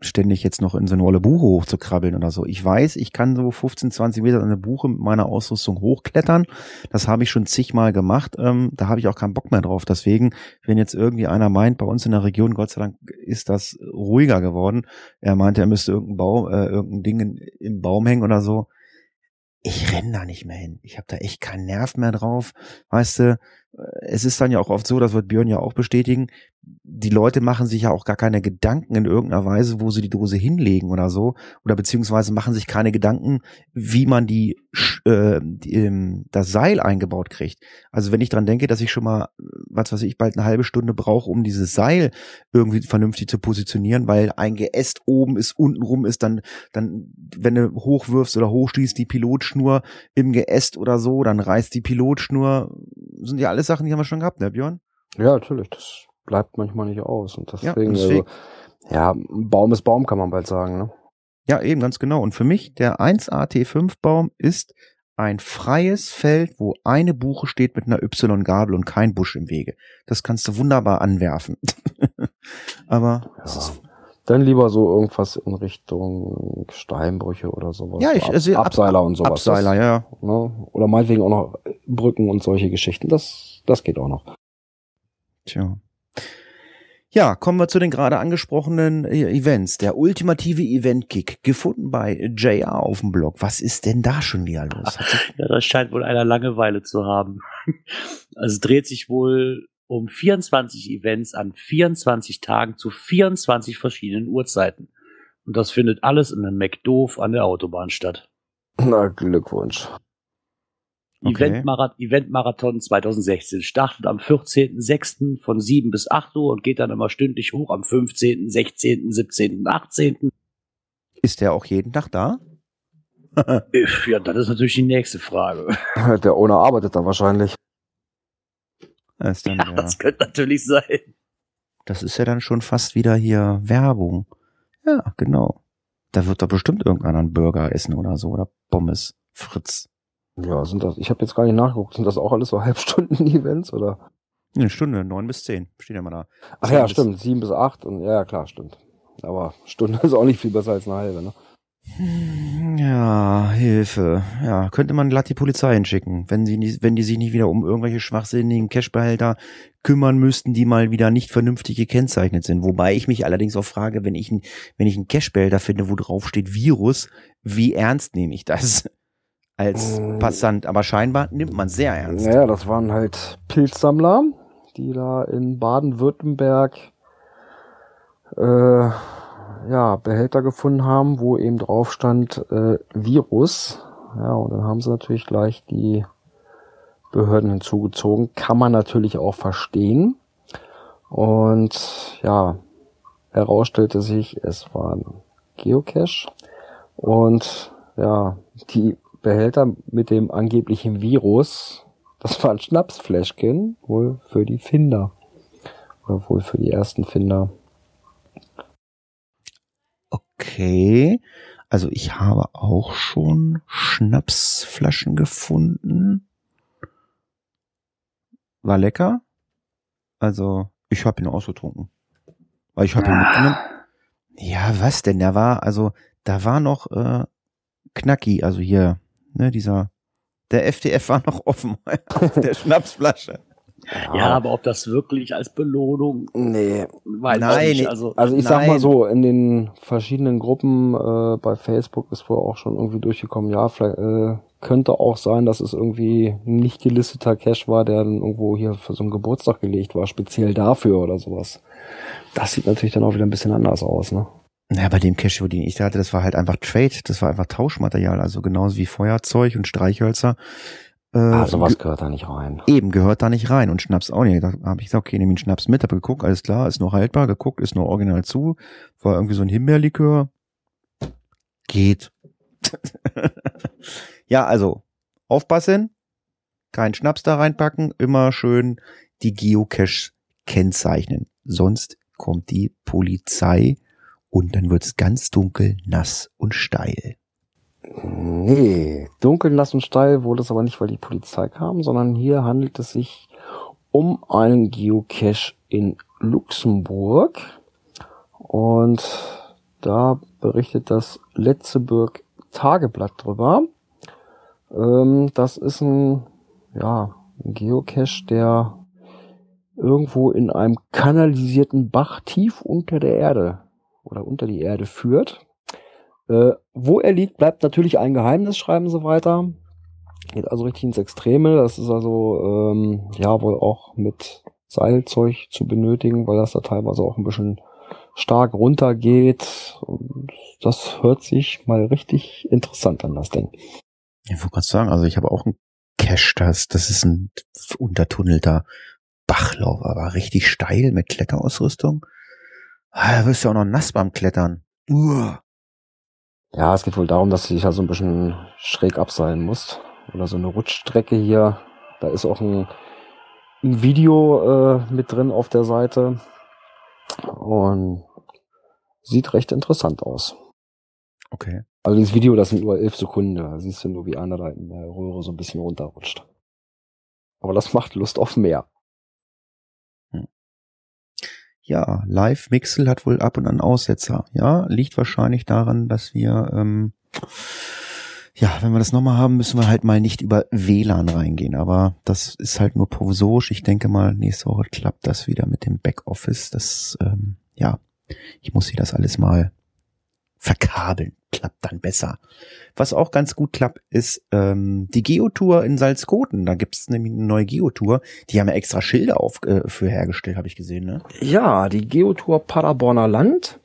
ständig jetzt noch in so eine olle Buche hochzukrabbeln oder so. Ich weiß, ich kann so 15, 20 Meter in eine Buche mit meiner Ausrüstung hochklettern. Das habe ich schon zigmal gemacht. Ähm, da habe ich auch keinen Bock mehr drauf. Deswegen, wenn jetzt irgendwie einer meint, bei uns in der Region, Gott sei Dank, ist das ruhiger geworden. Er meinte, er müsste irgendein Baum, äh, irgendein Ding in, im Baum hängen oder so. Ich renn da nicht mehr hin. Ich habe da echt keinen Nerv mehr drauf. Weißt du, es ist dann ja auch oft so, das wird Björn ja auch bestätigen, die Leute machen sich ja auch gar keine Gedanken in irgendeiner Weise, wo sie die Dose hinlegen oder so, oder beziehungsweise machen sich keine Gedanken, wie man die, äh, die ähm, das Seil eingebaut kriegt. Also wenn ich dran denke, dass ich schon mal, was weiß ich, bald eine halbe Stunde brauche, um dieses Seil irgendwie vernünftig zu positionieren, weil ein Geäst oben ist, unten rum ist, dann, dann, wenn du hochwirfst oder hochschießt, die Pilotschnur im Geäst oder so, dann reißt die Pilotschnur, sind ja alles Sachen, die haben wir schon gehabt, ne, Björn? Ja, natürlich. Das bleibt manchmal nicht aus. Und deswegen, ja, deswegen. Also, ja, Baum ist Baum, kann man bald sagen, ne? Ja, eben, ganz genau. Und für mich, der 1AT5-Baum ist ein freies Feld, wo eine Buche steht mit einer Y-Gabel und kein Busch im Wege. Das kannst du wunderbar anwerfen. Aber ja. dann lieber so irgendwas in Richtung Steinbrüche oder sowas. Ja, ich also Abseiler und sowas. Abseiler, ja. Ne? Oder meinetwegen auch noch Brücken und solche Geschichten. Das, das geht auch noch. Tja. Ja, kommen wir zu den gerade angesprochenen äh, Events. Der ultimative Event-Kick, gefunden bei JR auf dem Blog. Was ist denn da schon wieder los? ja, das scheint wohl einer Langeweile zu haben. Also es dreht sich wohl um 24 Events an 24 Tagen zu 24 verschiedenen Uhrzeiten. Und das findet alles in einem McDoof an der Autobahn statt. Na, Glückwunsch. Okay. Event-Marathon 2016 startet am 14.06. von 7 bis 8 Uhr und geht dann immer stündlich hoch am 15., 16., 17., 18. Ist der auch jeden Tag da? ja, das ist natürlich die nächste Frage. Der Owner arbeitet da wahrscheinlich. Das, dann, ja, ja. das könnte natürlich sein. Das ist ja dann schon fast wieder hier Werbung. Ja, genau. Da wird doch bestimmt irgendeiner einen Burger essen oder so oder Pommes. Fritz. Ja, sind das, ich habe jetzt gar nicht nachgeguckt, sind das auch alles so Halbstunden-Events oder? Eine Stunde, neun bis zehn, steht ja mal da. Ach ja, stimmt, sieben bis acht und ja, klar, stimmt. Aber Stunde ist auch nicht viel besser als eine halbe, ne? Ja, Hilfe. Ja, könnte man glatt die Polizei hinschicken, wenn sie nicht, wenn die sich nicht wieder um irgendwelche schwachsinnigen Cashbehälter kümmern müssten, die mal wieder nicht vernünftig gekennzeichnet sind. Wobei ich mich allerdings auch frage, wenn ich wenn ich einen Cashbehälter finde, wo drauf steht Virus, wie ernst nehme ich das? Als mm. Passant, aber scheinbar nimmt man sehr ernst. Naja, das waren halt Pilzsammler, die da in Baden-Württemberg äh, ja, Behälter gefunden haben, wo eben drauf stand äh, Virus. Ja, und dann haben sie natürlich gleich die Behörden hinzugezogen. Kann man natürlich auch verstehen. Und ja, herausstellte sich, es war ein Geocache. Und ja, die Behälter mit dem angeblichen Virus. Das war ein Schnapsfläschchen, wohl für die Finder. Oder wohl für die ersten Finder. Okay. Also ich habe auch schon Schnapsflaschen gefunden. War lecker. Also ich habe ihn ausgetrunken. Weil ich habe ihn mitgenommen. Ja, was denn? Der war, also da war noch äh, Knacki, also hier ne, dieser, der FDF war noch offen auf der Schnapsflasche. Ja, aber ob das wirklich als Belohnung, Nee. weiß Nein, ich nicht. Also, Also ich sag Nein. mal so, in den verschiedenen Gruppen äh, bei Facebook ist wohl auch schon irgendwie durchgekommen, ja, vielleicht äh, könnte auch sein, dass es irgendwie ein nicht gelisteter Cache war, der dann irgendwo hier für so einen Geburtstag gelegt war, speziell dafür oder sowas. Das sieht natürlich dann auch wieder ein bisschen anders aus, ne? Naja, bei dem Cashew, den ich da hatte, das war halt einfach Trade, das war einfach Tauschmaterial, also genauso wie Feuerzeug und Streichhölzer. Äh, Ah, sowas gehört da nicht rein. Eben, gehört da nicht rein und Schnaps auch nicht. Da habe ich gesagt, okay, nehme ich einen Schnaps mit, habe geguckt, alles klar, ist noch haltbar, geguckt, ist noch original zu, war irgendwie so ein Himbeerlikör. Geht. ja, also, aufpassen, keinen Schnaps da reinpacken, immer schön die Geocache kennzeichnen. Sonst kommt die Polizei und dann wird's ganz dunkel, nass und steil. Nee, dunkel, nass und steil wurde es aber nicht, weil die Polizei kam, sondern hier handelt es sich um einen Geocache in Luxemburg. Und da berichtet das Letzeburg Tageblatt drüber. Ähm, das ist ein, ja, ein Geocache, der irgendwo in einem kanalisierten Bach tief unter der Erde oder unter die Erde führt. Äh, wo er liegt, bleibt natürlich ein Geheimnis, schreiben sie weiter. Geht also richtig ins Extreme. Das ist also ähm, ja wohl auch mit Seilzeug zu benötigen, weil das da teilweise auch ein bisschen stark runtergeht. Und das hört sich mal richtig interessant an, das Ding. Ich wollte gerade sagen, also ich habe auch einen Cache, das, das ist ein untertunnelter Bachlauf, aber richtig steil mit Kletterausrüstung. Ah, da wirst du auch noch nass beim Klettern. Uah. Ja, es geht wohl darum, dass du dich also ein bisschen schräg abseilen musst. Oder so eine Rutschstrecke hier. Da ist auch ein, ein Video äh, mit drin auf der Seite. Und sieht recht interessant aus. Okay. Also dieses Video, das sind nur elf Sekunden. Da siehst du nur, wie einer da in der Röhre so ein bisschen runterrutscht. Aber das macht Lust auf mehr. Ja, Live Mixel hat wohl ab und an Aussetzer. Ja, liegt wahrscheinlich daran, dass wir, ähm, ja, wenn wir das nochmal haben, müssen wir halt mal nicht über WLAN reingehen. Aber das ist halt nur provisorisch. Ich denke mal, nächste Woche klappt das wieder mit dem Backoffice. Das, ähm, ja, ich muss hier das alles mal verkabeln. Klappt dann besser. Was auch ganz gut klappt, ist ähm, die Geotour in Salzkoten. Da gibt's nämlich eine neue Geotour. Die haben ja extra Schilder auf, äh, für hergestellt, habe ich gesehen, ne? Ja, die Geotour Paderborner Land.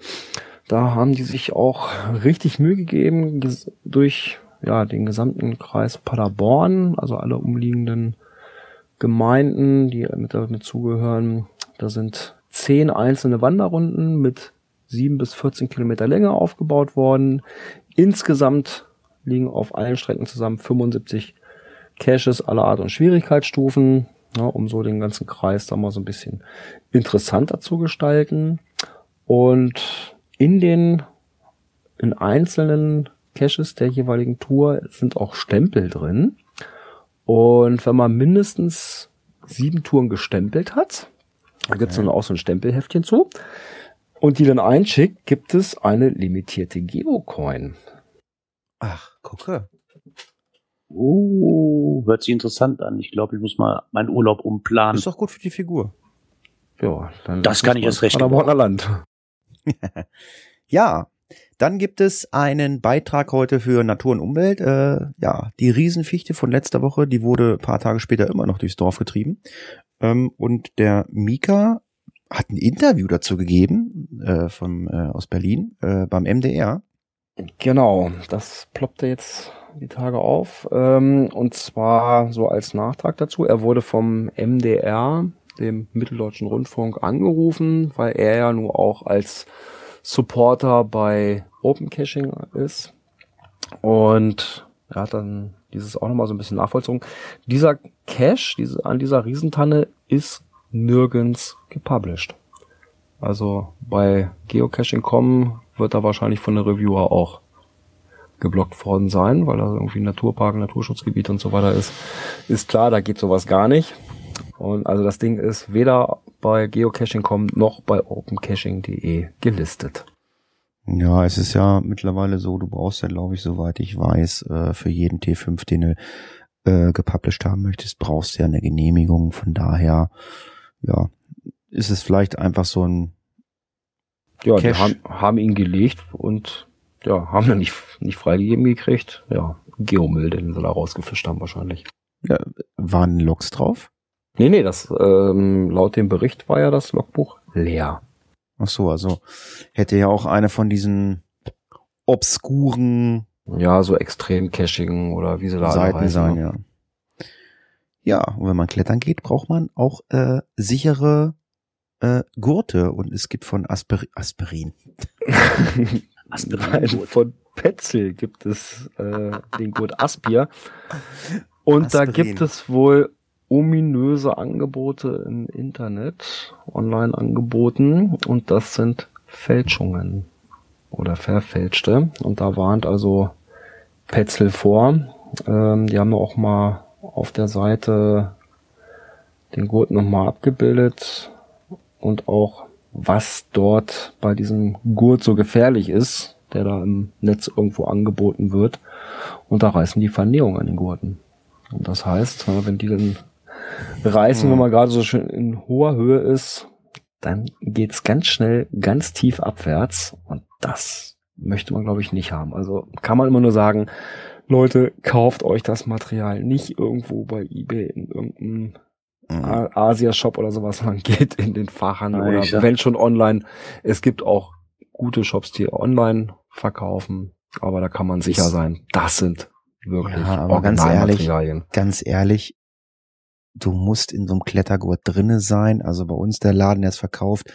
Da haben die sich auch richtig Mühe gegeben durch ja, den gesamten Kreis Paderborn, also alle umliegenden Gemeinden, die mit damit zugehören. Da sind zehn einzelne Wanderrunden mit sieben bis 14 Kilometer Länge aufgebaut worden. Insgesamt liegen auf allen Strecken zusammen 75 Caches aller Art und Schwierigkeitsstufen, ja, um so den ganzen Kreis da mal so ein bisschen interessanter zu gestalten. Und in den in einzelnen Caches der jeweiligen Tour sind auch Stempel drin. Und wenn man mindestens sieben Touren gestempelt hat, da gibt's dann auch so ein Stempelheftchen zu. Und die dann einschickt, gibt es eine limitierte Geocoin. Ach, gucke. oh, hört sich interessant an. Ich glaube, ich muss mal meinen Urlaub umplanen. Ist doch gut für die Figur. Ja, dann Das kann ich erst recht Paderborner Land. Ja, dann gibt es einen Beitrag heute für Natur und Umwelt. Äh, ja, die Riesenfichte von letzter Woche, die wurde ein paar Tage später immer noch durchs Dorf getrieben. Ähm, und der Mika hat ein Interview dazu gegeben äh, vom, äh, aus Berlin äh, beim MDR. Genau, das ploppte jetzt die Tage auf. Ähm, und zwar so als Nachtrag dazu. Er wurde vom MDR, dem Mitteldeutschen Rundfunk, angerufen, weil er ja nun auch als Supporter bei Open Caching ist. Und er hat dann dieses auch nochmal so ein bisschen nachvollzogen. Dieser Cache diese, an dieser Riesentanne ist nirgends gepublished. Also bei Geocaching.com wird da wahrscheinlich von der Reviewer auch geblockt worden sein, weil da irgendwie Naturpark, Naturschutzgebiet und so weiter ist. Ist klar, da geht sowas gar nicht. Und also das Ding ist weder bei Geocaching.com noch bei opencaching.de gelistet. Ja, es ist ja mittlerweile so, du brauchst ja, glaube ich, soweit ich weiß, äh, für jeden T5, den du äh, gepublished haben möchtest, brauchst du ja eine Genehmigung. Von daher, ja, ist es vielleicht einfach so ein Ja, die haben, haben ihn gelegt und ja, haben dann nicht, nicht freigegeben gekriegt. Ja, Geomüll, den sie da rausgefischt haben wahrscheinlich. Ja, waren Logs drauf? Nee, nee, das ähm, laut dem Bericht war ja das Logbuch leer. Ach so, also hätte ja auch eine von diesen obskuren Ja, so extrem Caching oder wie sie da Seiten heißen, sein, ne? ja. Ja, und wenn man klettern geht, braucht man auch äh, sichere äh, Gurte und es gibt von Asper Aspirin. Nein, von Petzl gibt es äh, den Gurt Aspir. Und da Aspirin. gibt es wohl ominöse Angebote im Internet, online angeboten. Und das sind Fälschungen oder verfälschte. Und da warnt also Petzl vor. Ähm, die haben auch mal auf der Seite den Gurt nochmal abgebildet und auch was dort bei diesem Gurt so gefährlich ist, der da im Netz irgendwo angeboten wird. Und da reißen die Vernähung an den Gurten. Und das heißt, wenn die dann reißen, wenn man gerade so schön in hoher Höhe ist, dann geht's ganz schnell ganz tief abwärts. Und das möchte man, glaube ich, nicht haben. Also kann man immer nur sagen, Leute, kauft euch das Material nicht irgendwo bei eBay in irgendeinem Mhm. Asia-Shop oder sowas, man geht in den Fachhandel Nein, oder wenn schon online. Es gibt auch gute Shops, die online verkaufen, aber da kann man sicher sein, das sind wirklich Ja, aber ganz ehrlich. Ganz ehrlich, du musst in so einem Klettergurt drinne sein. Also bei uns der Laden, der es verkauft,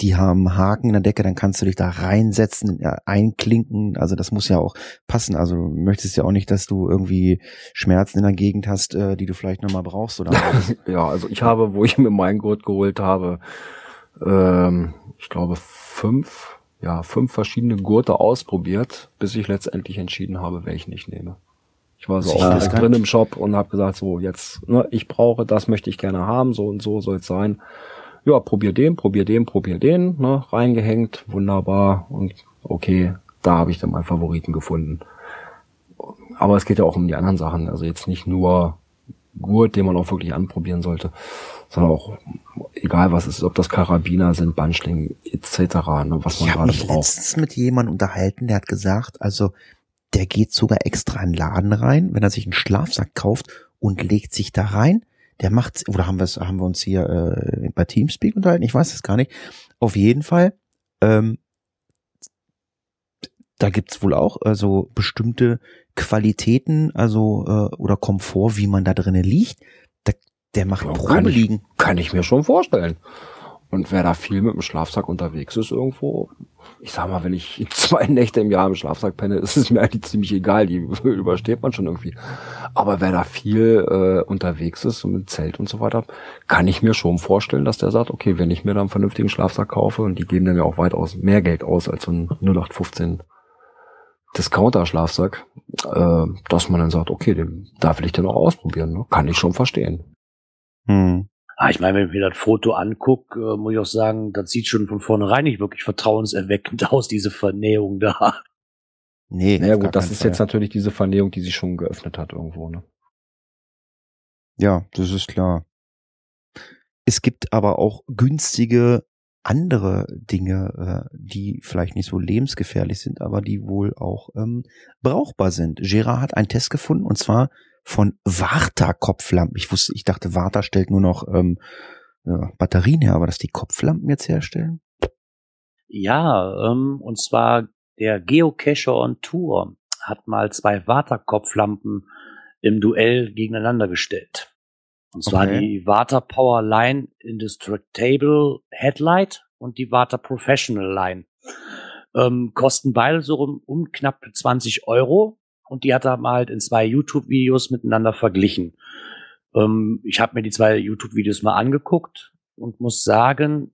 die haben Haken in der Decke, dann kannst du dich da reinsetzen, ja, einklinken. Also das muss ja auch passen. Also du möchtest ja auch nicht, dass du irgendwie Schmerzen in der Gegend hast, äh, die du vielleicht nochmal brauchst oder Ja, also ich habe, wo ich mir meinen Gurt geholt habe, ähm, ich glaube fünf, ja, fünf verschiedene Gurte ausprobiert, bis ich letztendlich entschieden habe, welchen ich nehme. Ich war so auch das direkt kann- drin im Shop und habe gesagt, so jetzt, ne, ich brauche, das möchte ich gerne haben, so und so soll es sein. Ja, probier den, probier den, probier den, ne, reingehängt, wunderbar und okay, da habe ich dann meinen Favoriten gefunden. Aber es geht ja auch um die anderen Sachen, also jetzt nicht nur Gurt, den man auch wirklich anprobieren sollte, sondern auch egal was ist, ob das Karabiner sind, Bandschlingen etc., ne, was man Ich habe gerade mich braucht. letztens mit jemandem unterhalten, der hat gesagt, also der geht sogar extra in den Laden rein, wenn er sich einen Schlafsack kauft und legt sich da rein. Der macht, oder haben wir es, haben wir uns hier äh, bei Teamspeak unterhalten? Ich weiß es gar nicht. Auf jeden Fall, ähm, da gibt's wohl auch also bestimmte Qualitäten, also äh, oder Komfort, wie man da drinnen liegt. Da, der macht Ja, kann Probe ich- liegen. Kann ich mir schon vorstellen. Und wer da viel mit dem Schlafsack unterwegs ist irgendwo, ich sag mal, wenn ich zwei Nächte im Jahr im Schlafsack penne, ist es mir eigentlich ziemlich egal, die übersteht man schon irgendwie. Aber wer da viel äh, unterwegs ist und mit Zelt und so weiter, kann ich mir schon vorstellen, dass der sagt, okay, wenn ich mir da einen vernünftigen Schlafsack kaufe, und die geben dann ja auch weitaus mehr Geld aus als so ein 0815 Discounter-Schlafsack, äh, dass man dann sagt, okay, den darf ich dann auch ausprobieren. Ne? Kann ich schon verstehen. Hm. Ah, ich meine, wenn ich mir das Foto angucke, äh, muss ich auch sagen, das sieht schon von vornherein nicht wirklich vertrauenserweckend aus, diese Vernähung da. Nee. Naja gut, das ist Fall. jetzt natürlich diese Vernähung, die sich schon geöffnet hat irgendwo. Ne? Ja, das ist klar. Es gibt aber auch günstige andere Dinge, äh, die vielleicht nicht so lebensgefährlich sind, aber die wohl auch ähm, brauchbar sind. Gerard hat einen Test gefunden und zwar von Varta-Kopflampen. Ich wusste, ich dachte, Varta stellt nur noch ähm, ja, Batterien her, aber dass die Kopflampen jetzt herstellen? Ja, ähm, und zwar der Geocacher on Tour hat mal zwei Vata-Kopflampen im Duell gegeneinander gestellt. Und zwar Okay. die Vata Power Line Indestructible Headlight und die Vata Professional Line. Ähm, kosten beide so um, um knapp 20 Euro und die hat er mal halt in zwei YouTube-Videos miteinander verglichen. Ähm, ich habe mir die zwei YouTube-Videos mal angeguckt und muss sagen,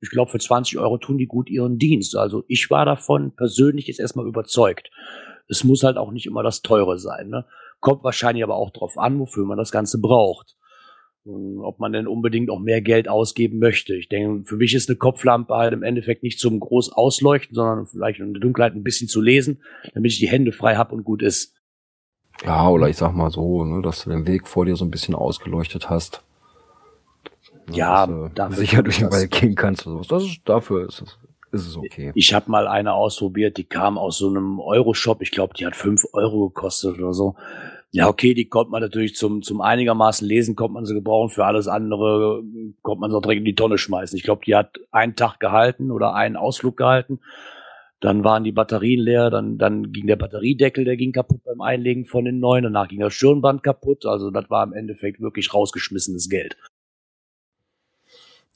ich glaube, für 20 Euro tun die gut ihren Dienst. Also ich war davon persönlich jetzt erstmal überzeugt. Es muss halt auch nicht immer das Teure sein. Ne? Kommt wahrscheinlich aber auch drauf an, wofür man das Ganze braucht. Ob man denn unbedingt auch mehr Geld ausgeben möchte. Ich denke, für mich ist eine Kopflampe halt im Endeffekt nicht zum groß ausleuchten, sondern vielleicht in der Dunkelheit ein bisschen zu lesen, damit ich die Hände frei habe und gut ist. Ja, oder ich sag mal so, ne, dass du den Weg vor dir so ein bisschen ausgeleuchtet hast. Ja, dass, äh, dafür sicher durch den Wald gehen kannst oder sowas. Das ist, dafür ist es, ist es okay. Ich habe mal eine ausprobiert, die kam aus so einem Euro-Shop. Ich glaube, die hat fünf Euro gekostet oder so. Ja, okay, die konnte man natürlich zum, zum einigermaßen lesen, konnte man sie gebrauchen. Für alles andere äh, konnte man sie auch direkt in die Tonne schmeißen. Ich glaube, die hat einen Tag gehalten oder einen Ausflug gehalten. Dann waren die Batterien leer, dann, dann ging der Batteriedeckel, der ging kaputt beim Einlegen von den neuen. Danach ging das Stirnband kaputt. Also das war im Endeffekt wirklich rausgeschmissenes Geld.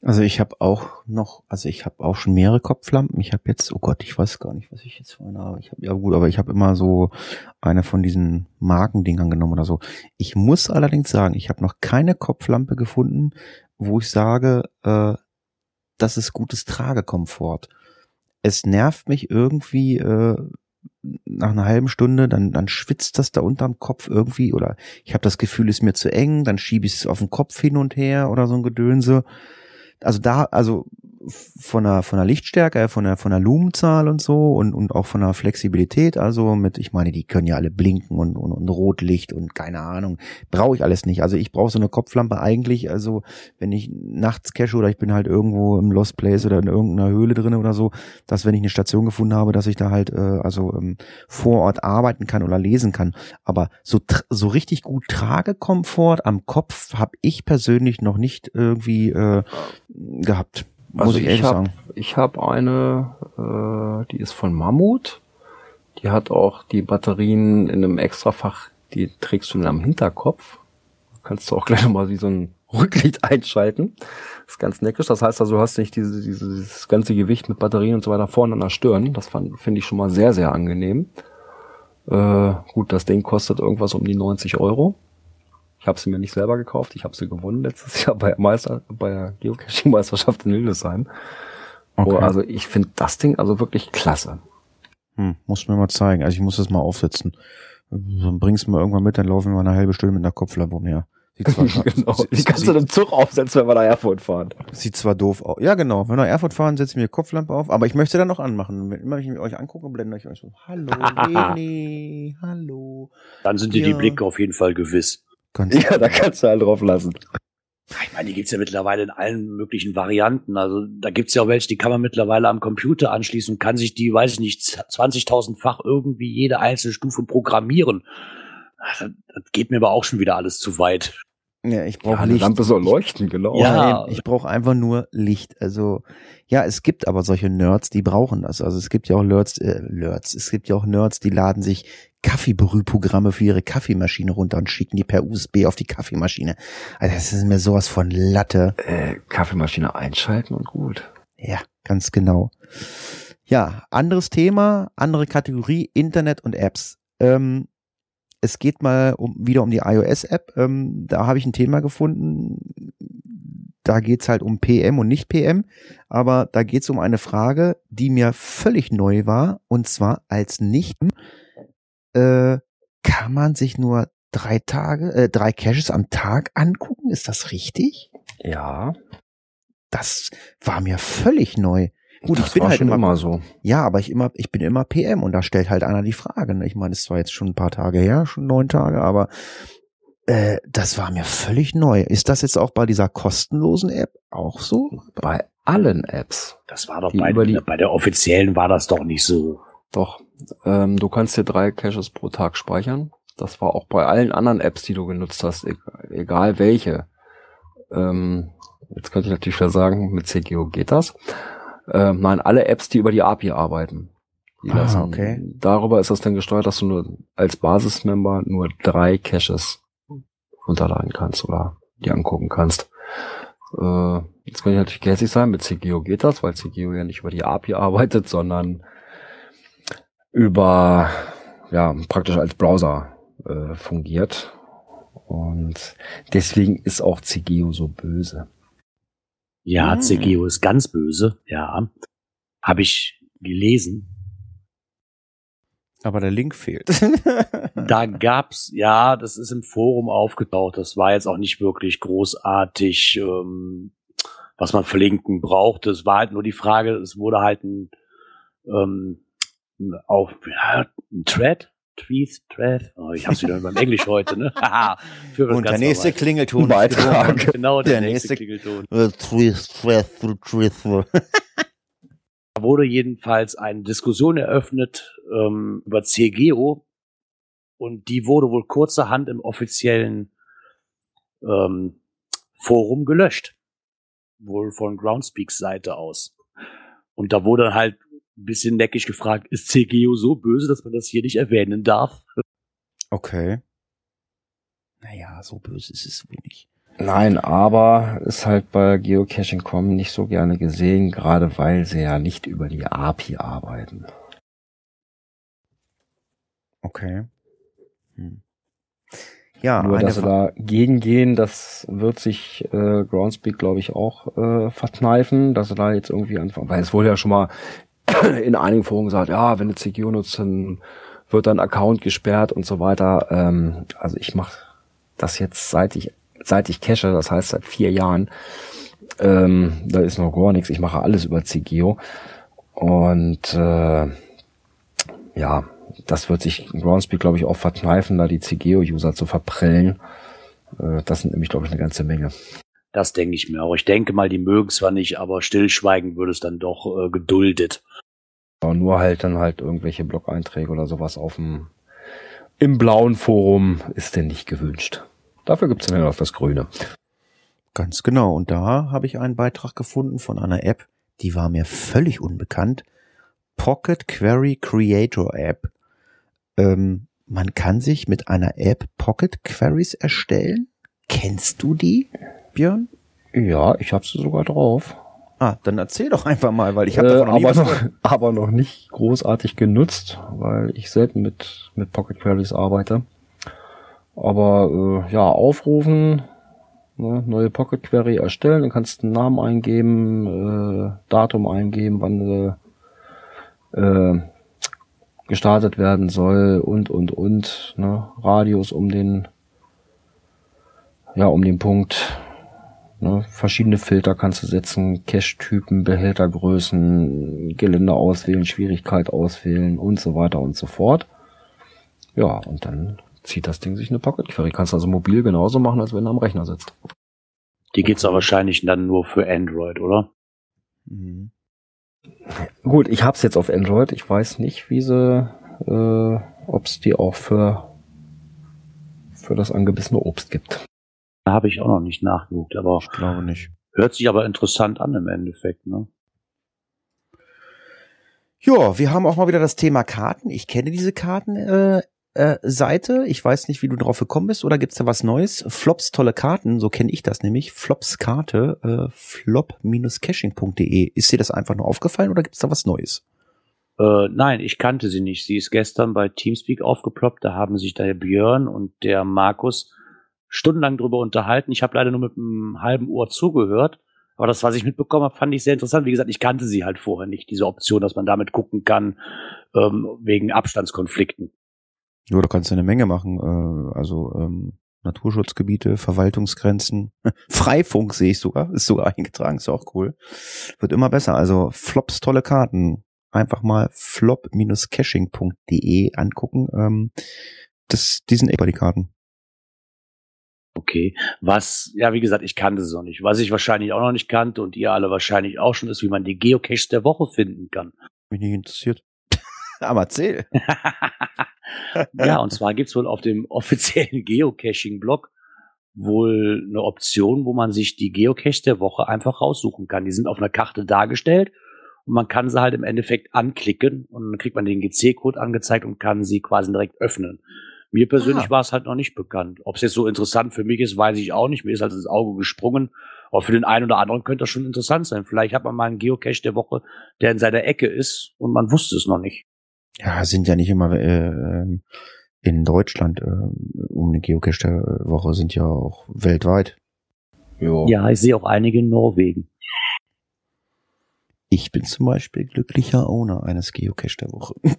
Also ich habe auch noch, also ich habe auch schon mehrere Kopflampen. Ich habe jetzt, oh Gott, ich weiß gar nicht, was ich jetzt für habe. Ich habe ja gut, aber ich habe immer so eine von diesen Markendingern genommen oder so. Ich muss allerdings sagen, ich habe noch keine Kopflampe gefunden, wo ich sage, äh, das ist gutes Tragekomfort. Es nervt mich irgendwie äh, nach einer halben Stunde, dann, dann schwitzt das da unterm Kopf irgendwie oder ich habe das Gefühl, es ist mir zu eng, dann schiebe ich es auf den Kopf hin und her oder so ein Gedönse also da, also von der, von der Lichtstärke, von der, von der Lumenzahl und so und, und auch von der Flexibilität, also mit, ich meine, die können ja alle blinken und, und, und Rotlicht und keine Ahnung, brauche ich alles nicht. Also ich brauche so eine Kopflampe eigentlich, also wenn ich nachts cache oder ich bin halt irgendwo im Lost Place oder in irgendeiner Höhle drin oder so, dass wenn ich eine Station gefunden habe, dass ich da halt, äh, also ähm, vor Ort arbeiten kann oder lesen kann. Aber so, so richtig gut Tragekomfort am Kopf habe ich persönlich noch nicht irgendwie äh, gehabt. Muss Also ich ich ehrlich hab- sagen. Ich habe eine, äh, die ist von Mammut. Die hat auch die Batterien in einem Extrafach, die trägst du dann am Hinterkopf. Kannst du auch gleich nochmal wie so ein Rücklicht einschalten. ist ganz neckisch. Das heißt also, du hast nicht diese, diese, dieses ganze Gewicht mit Batterien und so weiter vorne an der Stirn. Das finde ich schon mal sehr, sehr angenehm. Äh, gut, das Ding kostet irgendwas um die 90 Euro. Ich habe sie mir nicht selber gekauft. Ich habe sie gewonnen letztes Jahr bei der Meister, bei der Geocaching-Meisterschaft in Hildesheim. Oh, also ich finde das Ding also wirklich klasse. Hm, muss mir mal zeigen. Also ich muss das mal aufsetzen. Dann bringst du mal irgendwann mit, dann laufen wir mal eine halbe Stunde mit einer Kopflampe umher. Sieht zwar, genau. sieht, Die kannst du im Zug aufsetzen, wenn wir nach Erfurt fahren. sieht zwar doof aus. Ja, genau. Wenn wir nach Erfurt fahren, setze ich mir Kopflampe auf, aber ich möchte dann noch anmachen. Wenn immer ich mich euch angucke, blende ich euch so. Hallo, Leni, hallo. Dann sind dir die Ja. Blicke auf jeden Fall gewiss. Ganz Ja, da kannst du halt drauf lassen. Ich meine, die gibt's ja mittlerweile in allen möglichen Varianten. Also da gibt's ja auch welche, die kann man mittlerweile am Computer anschließen und kann sich die, weiß ich nicht, 20.000-fach irgendwie jede einzelne Stufe programmieren. Das, das geht mir aber auch schon wieder alles zu weit. Ja, ich Ja, brauche eine Licht. Lampe soll leuchten, genau. Ja. Nein, ich brauche einfach nur Licht. Also ja, es gibt aber solche Nerds, die brauchen das. Also es gibt ja auch Nerds, äh, Nerds. Es gibt ja auch Nerds, die laden sich Kaffeebrühprogramme für ihre Kaffeemaschine runter und schicken die per USB auf die Kaffeemaschine. Also das ist mir sowas von Latte. Äh, Kaffeemaschine einschalten und gut. Ja, ganz genau. Ja, anderes Thema, andere Kategorie, Internet und Apps. Ähm, es geht mal um, wieder um die iOS-App. Ähm, da habe ich ein Thema gefunden. Da geht's halt um PM und nicht PM. Aber da geht's um eine Frage, die mir völlig neu war. Und zwar als nicht äh, kann man sich nur drei Tage, äh, drei Caches am Tag angucken? Ist das richtig? Ja, Das war mir völlig neu. Gut, das ich bin war halt schon immer, immer so. ja, aber ich immer, ich bin immer PM und da stellt halt einer die Frage. Ne? Ich meine, es war jetzt schon ein paar Tage her, schon neun Tage, aber äh, das war mir völlig neu. Ist das jetzt auch bei dieser kostenlosen App auch so? Bei allen Apps. Das war doch Die bei, die- bei der offiziellen war das doch nicht so. Doch. Ähm, du kannst dir drei Caches pro Tag speichern. Das war auch bei allen anderen Apps, die du genutzt hast, e- egal welche. Ähm, jetzt könnte ich natürlich wieder sagen, mit CGO geht das. Ähm, nein, alle Apps, die über die API arbeiten. Die Ah, lassen- okay. Darüber ist das dann gesteuert, dass du nur als Basismember nur drei Caches runterladen kannst oder die angucken kannst. Äh, jetzt kann ich natürlich gehässig sein, mit CGO geht das, weil CGO ja nicht über die API arbeitet, sondern über, ja, praktisch als Browser äh, fungiert. Und deswegen ist auch CGO so böse. Ja, Hm. CGO ist ganz böse, ja. Habe ich gelesen. Aber der Link fehlt. Da gab's, ja, das ist im Forum aufgetaucht. Das war jetzt auch nicht wirklich großartig, ähm, was man verlinken brauchte. Es war halt nur die Frage, es wurde halt ein, ähm, auf, ja, ein Thread Tweeth, Treth. Oh, ich hab's wieder beim Englisch heute, ne? Und der nächste normal. Klingelton. Beitrag. Genau, der, der nächste, nächste- Klingelton. Äh, Tweeth, Tweeth, Tweeth. Da wurde jedenfalls eine Diskussion eröffnet ähm, über CGO und die wurde wohl kurzerhand im offiziellen ähm, Forum gelöscht. Wohl von Groundspeaks Seite aus. Und da wurde dann halt ein bisschen neckig gefragt, ist CGO so böse, dass man das hier nicht erwähnen darf? Okay. Naja, so böse ist es wohl nicht. Nein, aber ist halt bei Geocaching.com nicht so gerne gesehen, gerade weil sie ja nicht über die API arbeiten. Okay. Hm. Ja, Nur, dass sie da gegengehen, das wird sich äh, Groundspeak, glaube ich, auch äh, verkneifen, dass sie da jetzt irgendwie anfangen. Weil es wurde ja schon mal in einigen Foren gesagt, ja, wenn du CGO nutzt, dann wird dein Account gesperrt und so weiter. Ähm, also ich mache das jetzt seit ich seit ich cache, das heißt seit vier Jahren. Ähm, da ist noch gar nichts. Ich mache alles über CGO. Und äh, ja, das wird sich Groundspeak, glaube ich, auch verkneifen, da die CGO-User zu verprellen. Äh, das sind nämlich, glaube ich, eine ganze Menge. Das denke ich mir auch. Ich denke mal, die mögen zwar nicht, aber stillschweigen würde es dann doch äh, geduldet. Aber nur halt dann halt irgendwelche Blog-Einträge oder sowas auf dem im blauen Forum ist denn nicht gewünscht. Dafür gibt's dann ja noch das Grüne. Ganz genau. Und da habe ich einen Beitrag gefunden von einer App, die war mir völlig unbekannt. Pocket Query Creator App. Ähm, man kann sich mit einer App Pocket Queries erstellen. Kennst du die, Björn? Ja, ich habe sie sogar drauf. Ah, dann erzähl doch einfach mal, weil ich habe äh, davon noch aber, noch, aber noch nicht großartig genutzt, weil ich selten mit, mit Pocket Queries arbeite. Aber äh, ja, aufrufen, ne, neue Pocket Query erstellen, dann kannst du einen Namen eingeben, äh, Datum eingeben, wann äh, gestartet werden soll und und und, ne, Radius um den ja, um den Punkt, Ne, verschiedene Filter kannst du setzen, Cache-Typen, Behältergrößen, Gelände auswählen, Schwierigkeit auswählen und so weiter und so fort. Ja, und dann zieht das Ding sich eine Pocket Query. Kannst also mobil genauso machen, als wenn du am Rechner sitzt. Die gibt's aber wahrscheinlich dann nur für Android, oder? Mhm. Gut, ich hab's jetzt auf Android. Ich weiß nicht, wie sie, äh, ob's die auch für für das angebissene Obst gibt. Da habe ich auch noch nicht nachgeguckt, aber Ich glaube nicht. hört sich aber interessant an im Endeffekt, ne? Ja, wir haben auch mal wieder das Thema Karten. Ich kenne diese Karten. Äh, äh, Seite. Ich weiß nicht, wie du drauf gekommen bist. Oder gibt's da was Neues? Flops tolle Karten, so kenne ich das nämlich. Flops Karte, äh, flop-caching.de. Ist dir das einfach nur aufgefallen oder gibt's da was Neues? Äh, nein, ich kannte sie nicht. Sie ist gestern bei Teamspeak aufgeploppt. Da haben sich der Björn und der Markus stundenlang drüber unterhalten. Ich habe leider nur mit einem halben Ohr zugehört. Aber das, was ich mitbekommen habe, fand ich sehr interessant. Wie gesagt, ich kannte sie halt vorher nicht, diese Option, dass man damit gucken kann, ähm, wegen Abstandskonflikten. Ja, da kannst du eine Menge machen. Äh, also ähm, Naturschutzgebiete, Verwaltungsgrenzen, Freifunk sehe ich sogar, ist sogar eingetragen, ist auch cool. Wird immer besser. Also Flops tolle Karten. Einfach mal flop-caching.de angucken. Ähm, das, die sind echt bei die Karten. Okay. Was, ja, wie gesagt, ich kannte sie noch nicht. Was ich wahrscheinlich auch noch nicht kannte und ihr alle wahrscheinlich auch schon ist, wie man die Geocaches der Woche finden kann. Mich nicht interessiert. Aber erzähl. ja, und zwar gibt's wohl auf dem offiziellen Geocaching-Blog wohl eine Option, wo man sich die Geocache der Woche einfach raussuchen kann. Die sind auf einer Karte dargestellt und man kann sie halt im Endeffekt anklicken und dann kriegt man den GC-Code angezeigt und kann sie quasi direkt öffnen. Mir persönlich Ah. war es halt noch nicht bekannt. Ob es jetzt so interessant für mich ist, weiß ich auch nicht. Mir ist halt ins Auge gesprungen. Aber für den einen oder anderen könnte das schon interessant sein. Vielleicht hat man mal einen Geocache der Woche, der in seiner Ecke ist und man wusste es noch nicht. Ja, sind ja nicht immer äh, ähm, in Deutschland äh, um eine Geocache der Woche, sind ja auch weltweit. Jo. Ja, ich sehe auch einige in Norwegen. Ich bin zum Beispiel glücklicher Owner eines Geocache der Woche.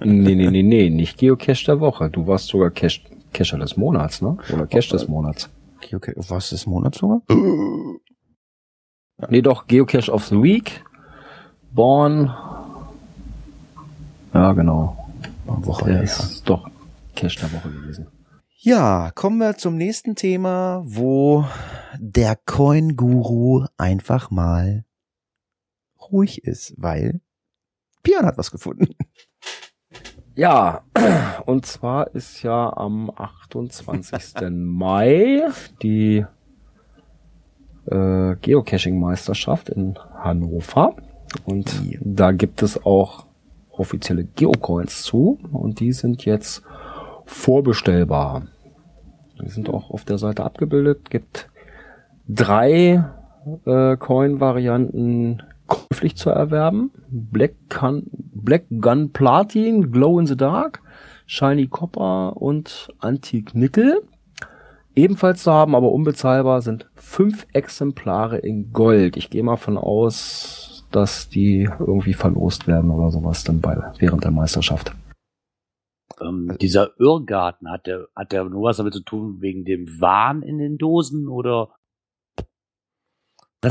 Nee, nee, nee, nee, nicht Geocache der Woche. Du warst sogar Cache, Cacher des Monats, ne? Oder Cache des Monats. Geocache, was ist Monat sogar? Nee, doch, Geocache of the Week. Born. Ja, genau. Woche, ja. ist doch Cash der Woche gewesen. Ja, kommen wir zum nächsten Thema, wo der Coin-Guru einfach mal ruhig ist, weil Björn hat was gefunden. Ja, und zwar ist ja am 28. Mai die äh, Geocaching-Meisterschaft in Hannover. Und Ja. da gibt es auch offizielle Geocoins zu. Und die sind jetzt vorbestellbar. Die sind auch auf der Seite abgebildet. Gibt drei äh, Coin-Varianten käuflich zu erwerben. Black Gun, Black Gun Platin, Glow in the Dark, Shiny Copper und Antique Nickel. Ebenfalls zu haben, aber unbezahlbar sind fünf Exemplare in Gold. Ich gehe mal von aus, dass die irgendwie verlost werden oder sowas dann bei, während der Meisterschaft. Ähm, dieser Irrgarten, hat der, hat der nur was damit zu tun wegen dem Wahn in den Dosen oder?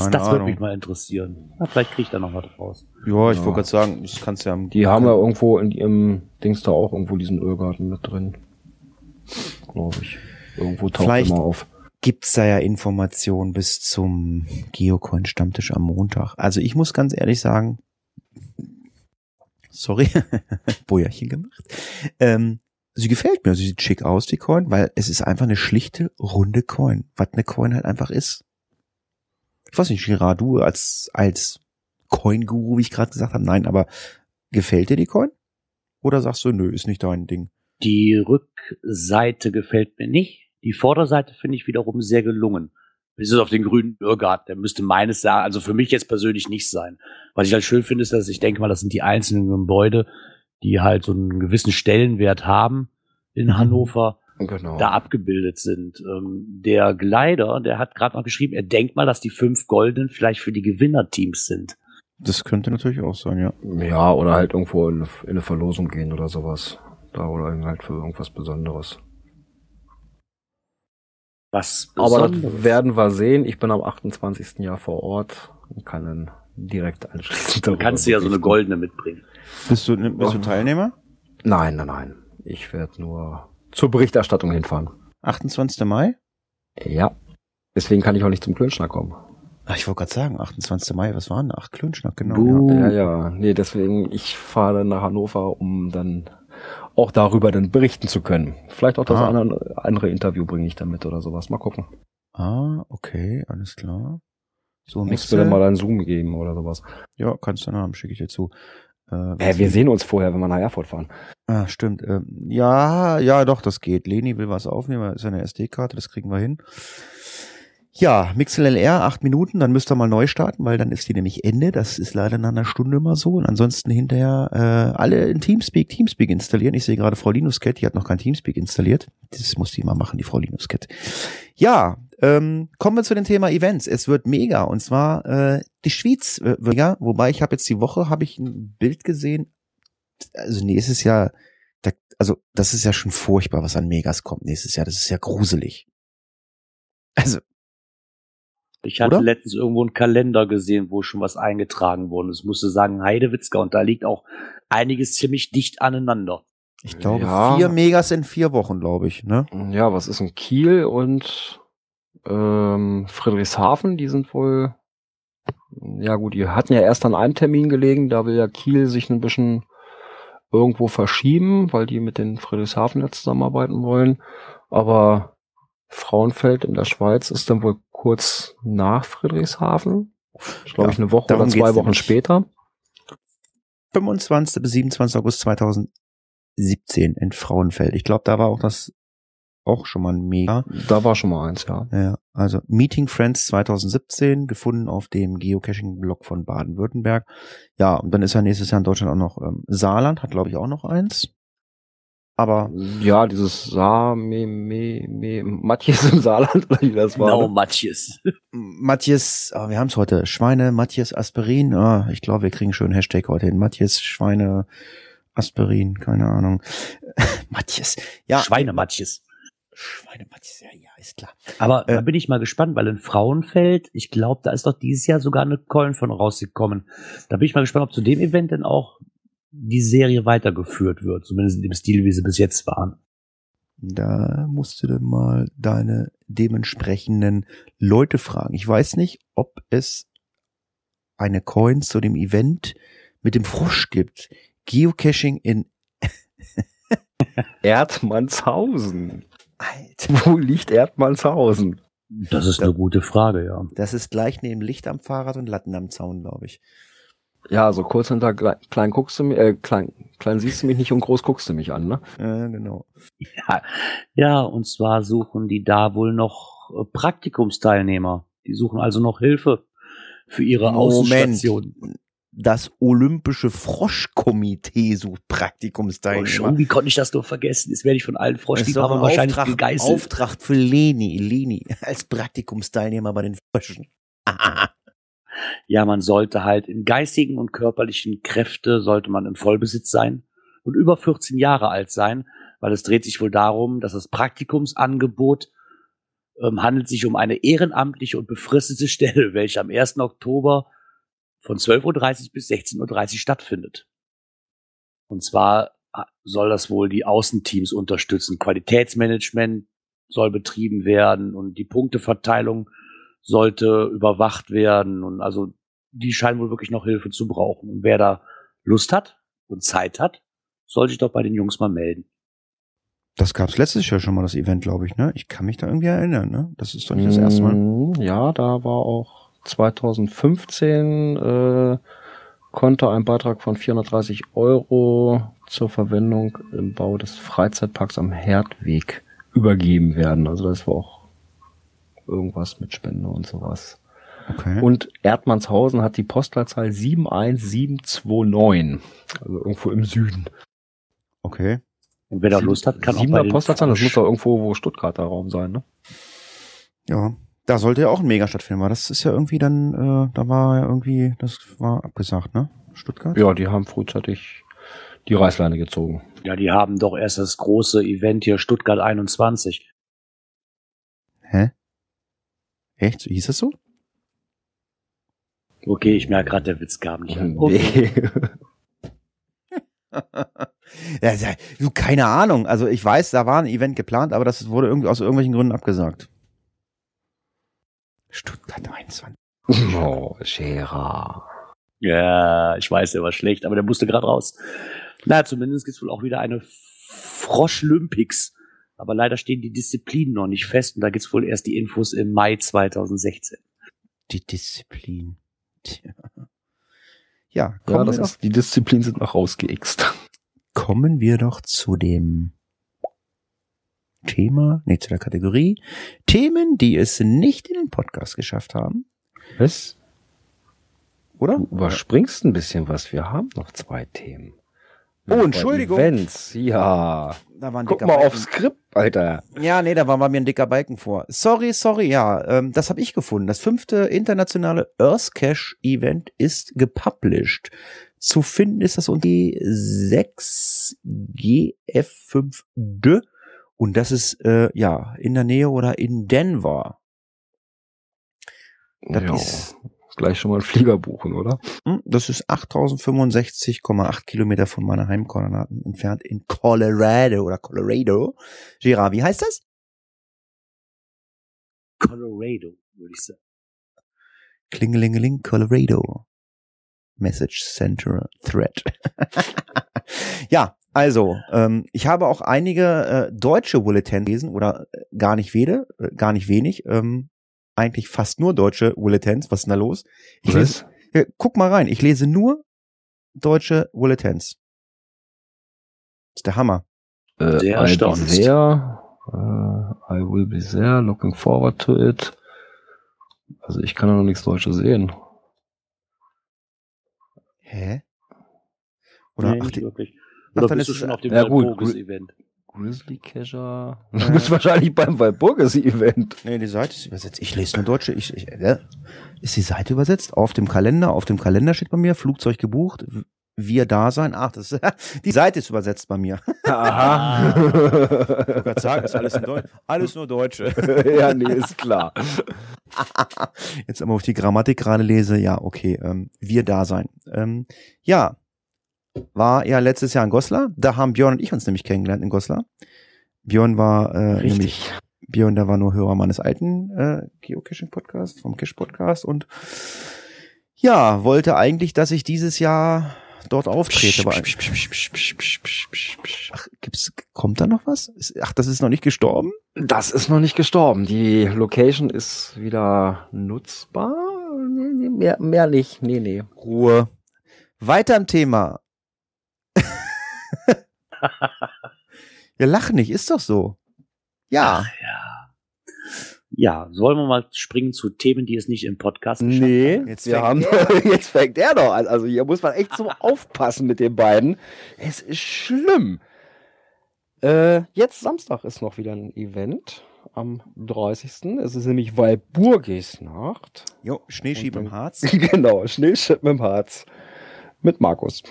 Das, das würde mich mal interessieren. Na, vielleicht kriegt er noch was draus. Ja, ich Ja. wollte gerade sagen, das kannst du ja. Die haben ja irgendwo in ihrem Dings da auch irgendwo diesen Ölgarten mit drin. Glaube ich. Irgendwo taucht Vielleicht- immer auf. gibt's da ja Informationen bis zum Geocoin-Stammtisch am Montag. Also ich muss ganz ehrlich sagen, sorry, Bojärchen gemacht. Ähm, sie gefällt mir, sie sieht schick aus, die Coin, weil es ist einfach eine schlichte, runde Coin, was eine Coin halt einfach ist. Ich weiß nicht, Girard, du als, als Coin-Guru, wie ich gerade gesagt habe, nein, aber gefällt dir die Coin? Oder sagst du, nö, ist nicht dein Ding? Die Rückseite gefällt mir nicht. Die Vorderseite finde ich wiederum sehr gelungen. Bis auf den grünen Irrgarten, der müsste meines Erachtens, also für mich jetzt persönlich nicht sein. Was ich halt schön finde, ist, dass ich denke mal, das sind die einzelnen Gebäude, die halt so einen gewissen Stellenwert haben in Hannover, Genau. da abgebildet sind. Ähm, der Gleider, der hat gerade noch geschrieben, er denkt mal, dass die fünf Goldenen vielleicht für die Gewinnerteams sind. Das könnte natürlich auch sein, ja. Ja, oder halt irgendwo in, in eine Verlosung gehen oder sowas. Da oder halt für irgendwas Besonderes. Was Aber das werden wir sehen. Ich bin am 28. Jahr vor Ort und kann dann direkt anschließend Dann kannst du ja so eine goldene mitbringen. Bist du, bist du Teilnehmer? Nein, nein, nein. Ich werde nur zur Berichterstattung hinfahren. 28. Mai? Ja. Deswegen kann ich auch nicht zum Klönschnack kommen. Ach, ich wollte gerade sagen, 28. Mai, was war denn? Ach, Klönschnack, genau. Buh. Ja. Ja, ja. Nee, deswegen, ich fahre dann nach Hannover, um dann auch darüber dann berichten zu können. Vielleicht auch das Ah. andere, andere Interview bringe ich dann mit oder sowas. Mal gucken. Ah, okay, alles klar. So, Musst du dann mal einen Zoom geben oder sowas. Ja, kannst du dann haben, schicke ich dir zu. Äh, wir sehen uns vorher, wenn wir nach Erfurt fahren. Ah, stimmt. Ähm, ja, ja, doch, das geht. Leni will was aufnehmen, ist eine SD-Karte, das kriegen wir hin. Ja, Mixel LR, acht Minuten, dann müsst ihr mal neu starten, weil dann ist die nämlich Ende. Das ist leider nach einer Stunde immer so. Und ansonsten hinterher äh, alle in Teamspeak, Teamspeak installieren. Ich sehe gerade Frau Linuscat, die hat noch kein Teamspeak installiert. Das muss die mal machen, die Frau Linuscat. Ja, ähm, kommen wir zu dem Thema Events. Es wird mega und zwar äh, die Schweiz äh, wird mega. Wobei ich habe jetzt die Woche habe ich ein Bild gesehen. Also nächstes Jahr, da, also das ist ja schon furchtbar, was an Megas kommt nächstes Jahr. Das ist ja gruselig. Also Ich hatte Oder? letztens irgendwo einen Kalender gesehen, wo schon was eingetragen wurde. Es musste sagen Heidewitzka und da liegt auch einiges ziemlich dicht aneinander. ich glaube Ja. vier Megas in vier Wochen, glaube ich. Ne? Ja, was ist in Kiel und ähm, Friedrichshafen? Die sind wohl, ja gut, die hatten ja erst an einem Termin gelegen. Da will ja Kiel sich ein bisschen irgendwo verschieben, weil die mit den Friedrichshafen jetzt zusammenarbeiten wollen. Aber Frauenfeld in der Schweiz ist dann wohl kurz nach Friedrichshafen. Ich glaube Ja, eine Woche oder zwei Wochen später. 25. bis 27. August 2017 in Frauenfeld. Ich glaube, da war auch das auch schon mal ein Mega. Da war schon mal eins, ja. Ja, also Meeting Friends 2017, gefunden auf dem Geocaching-Blog von Baden-Württemberg. Ja, und dann ist ja nächstes Jahr in Deutschland auch noch ähm, Saarland, hat glaube ich auch noch eins. Aber Ja, dieses Sa, me, me, me, Matthias im Saarland, oder wie das war. Genau, ne? Matthias. Matthias, oh, wir haben es heute, Schweine, Matthias Aspirin. Ah, ich glaube, wir kriegen schon einen Hashtag heute hin. Matthias Schweine Aspirin, keine Ahnung. Matthias, ja. Schweine Matthias. Schweine Matthias, ja, ja, ist klar. Aber Äh, da bin ich mal gespannt, weil in Frauenfeld, ich glaube, da ist doch dieses Jahr sogar eine Coin von rausgekommen. Da bin ich mal gespannt, ob zu dem Event denn auch die Serie weitergeführt wird, zumindest in dem Stil, wie sie bis jetzt waren. Da musst du dann mal deine dementsprechenden Leute fragen. Ich weiß nicht, ob es eine Coin zu dem Event mit dem Frosch gibt. Geocaching in Erdmannshausen. Alter. Wo liegt Erdmannshausen? Das ist eine gute Frage, ja. Das ist gleich neben Licht am Fahrrad und Latten am Zaun, glaube ich. Ja, so kurz hinter klein, klein guckst du mich, äh, klein, klein siehst du mich nicht und groß guckst du mich an, ne? Ja, genau. Ja, ja, und zwar suchen die da wohl noch äh, Praktikumsteilnehmer. Die suchen also noch Hilfe für ihre Moment. Außenstation. Das Olympische Froschkomitee sucht Oh, Praktikumsteilnehmer. schon, wie konnte ich das nur vergessen? Das werde ich von allen Das ist doch Froschliebhabern ein wahrscheinlich Auftrag, gegeißelt. Auftrag für Leni, Leni als Praktikumsteilnehmer bei den Fröschen. Ja, man sollte halt in geistigen und körperlichen Kräfte sollte man im Vollbesitz sein und über 14 Jahre alt sein, weil es dreht sich wohl darum, dass das Praktikumsangebot ähm, handelt sich um eine ehrenamtliche und befristete Stelle, welche am 1. Oktober von 12.30 Uhr bis 16.30 Uhr stattfindet. Und zwar ah, soll das wohl die Außenteams unterstützen. Qualitätsmanagement soll betrieben werden und die Punkteverteilung sollte überwacht werden. Und also die scheinen wohl wirklich noch Hilfe zu brauchen. Und wer da Lust hat und Zeit hat, soll sich doch bei den Jungs mal melden. Das gab's letztes Jahr schon mal, das Event, glaube ich, ne? Ich kann mich da irgendwie erinnern, ne? Das ist doch nicht das erste Mal. Mm, Ja, da war auch 2015 äh, konnte ein Beitrag von 430 Euro zur Verwendung im Bau des Freizeitparks am Herdweg übergeben werden. Also das war auch irgendwas mit Spende und sowas. Okay. Und Erdmannshausen hat die Postleitzahl 71729. Also irgendwo im Süden. okay. Und wer da Lust hat, kann auch bei Siebener Postleitzahl, das muss doch irgendwo wo Stuttgarter Raum sein, ne? Ja. Da sollte ja auch ein Mega stattfinden, aber das ist ja irgendwie dann, äh, da war ja irgendwie, das war abgesagt, ne? Stuttgart? Ja, die haben frühzeitig die Reißleine gezogen. Ja, die haben doch erst das große Event hier Stuttgart 21. Hä? Echt? So hieß das so? Okay, ich merke gerade, der Witz kam nicht an. Okay. ja, ja, du, keine Ahnung. Also ich weiß, da war ein Event geplant, aber das wurde irgendwie aus irgendwelchen Gründen abgesagt. Stuttgart 21. oh, Scherer. Ja, ich weiß, der war schlecht, aber der musste gerade raus. Na, zumindest gibt's wohl auch wieder eine Frosch-Lympics. Aber leider stehen die Disziplinen noch nicht fest und da gibt's wohl erst die Infos im Mai 2016. Die Disziplin. Tja. Ja, Ja, kommen, das wir ist, die Disziplinen sind noch rausgeixt. kommen wir doch zu dem Thema, nee, zu der Kategorie Themen, die es nicht in den Podcast geschafft haben, Was? oder? Du überspringst ein bisschen was. Wir haben noch zwei Themen. Oh, Entschuldigung. Events, ja. Da war ein Guck mal Balken. aufs Skript, Alter. Ja, nee, da war bei mir ein dicker Balken vor. Sorry, sorry, ja, ähm, das habe ich gefunden. Das fünfte internationale Earthcache Event ist gepublished. Zu finden ist das unter G6GF5D und das ist äh, ja in der Nähe oder in Denver. Das ist gleich schon mal einen Flieger buchen, oder? hm, das ist 8065,8 Kilometer von meiner Heimkoordinaten entfernt in Colorado oder Colorado. Gerard, wie heißt das? Colorado, würde ich sagen. Klingelingeling, Colorado. Message Center Thread. ja, also, ähm, ich habe auch einige äh, deutsche Bulletins gelesen oder äh, gar nicht wede, äh, gar nicht wenig. Ähm, eigentlich fast nur deutsche Bulletins. Was ist denn da los? Ich lese, äh, guck mal rein, ich lese nur deutsche Bulletins. Das ist der Hammer. Äh, Sehr I'll be erstaunt. there. Äh, I will be there. Looking forward to it. Also ich kann da noch nichts Deutsches sehen. Hä? Oder nee, ach, nicht die, wirklich. Ach, Oder dann bist du schon auf dem Ja, gut, Walpurgis-Event? Grizzly Catcher. Äh. Du bist wahrscheinlich beim Walpurgis Event. Nee, die Seite ist übersetzt. Ich lese nur Deutsche. Ich, ich, äh, ist die Seite übersetzt? Auf dem Kalender, auf dem Kalender steht bei mir, Flugzeug gebucht, wir da sein. Ach, das ist, die Seite ist übersetzt bei mir. Aha. Ich wollte sagen, ist alles in Deutsch. Alles nur Deutsche. ja, nee, ist klar. Jetzt aber auf die Grammatik gerade lese, ja, okay, ähm, wir da sein. Ähm, ja, war ja letztes Jahr in Goslar. Da haben Björn und ich uns nämlich kennengelernt in Goslar. Björn war äh, Richtig. nämlich Björn, der war nur Hörer meines alten äh, Geocaching-Podcasts, vom Cache-Podcast und ja, wollte eigentlich, dass ich dieses Jahr dort auftrete. Aber ach, gibt's, kommt da noch was? Ach, das ist noch nicht gestorben? Das ist noch nicht gestorben. Die Location ist wieder nutzbar. Nee, nee, Mehr, mehr nicht. Nee, nee. Ruhe. Weiter im Thema. Wir lachen nicht, ist doch so. Ja. Ach ja. Ja, sollen wir mal springen zu Themen, die es nicht im Podcast geschafft Nee, Jetzt jetzt, wir fängt haben, er. jetzt fängt er noch an. Also hier muss man echt so aufpassen mit den beiden. Es ist schlimm. Äh, jetzt Samstag ist noch wieder ein Event am 30. Es ist nämlich Walburgisnacht. Jo, Schneeschieb im Harz. genau, Schneeschippen im Harz. Mit Markus.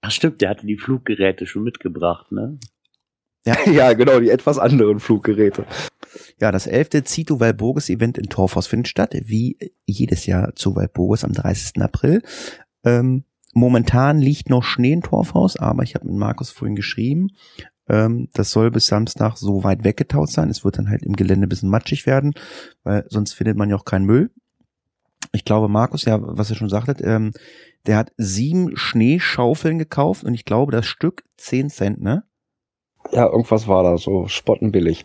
Ach stimmt, der hatte die Fluggeräte schon mitgebracht, ne? ja, genau, die etwas anderen Fluggeräte. Ja, das elfte Zito Walburgis Event in Torfhaus findet statt, wie jedes Jahr zu Walburgis am 30. April. Ähm, momentan liegt noch Schnee in Torfhaus, aber ich habe mit Markus vorhin geschrieben, ähm, das soll bis Samstag so weit weggetaut sein. Es wird dann halt im Gelände ein bisschen matschig werden, weil sonst findet man ja auch keinen Müll. Ich glaube, Markus, ja, was er schon sagtet, ähm, der hat sieben Schneeschaufeln gekauft und ich glaube, das Stück 10 Cent, ne? Ja, irgendwas war da so spottenbillig.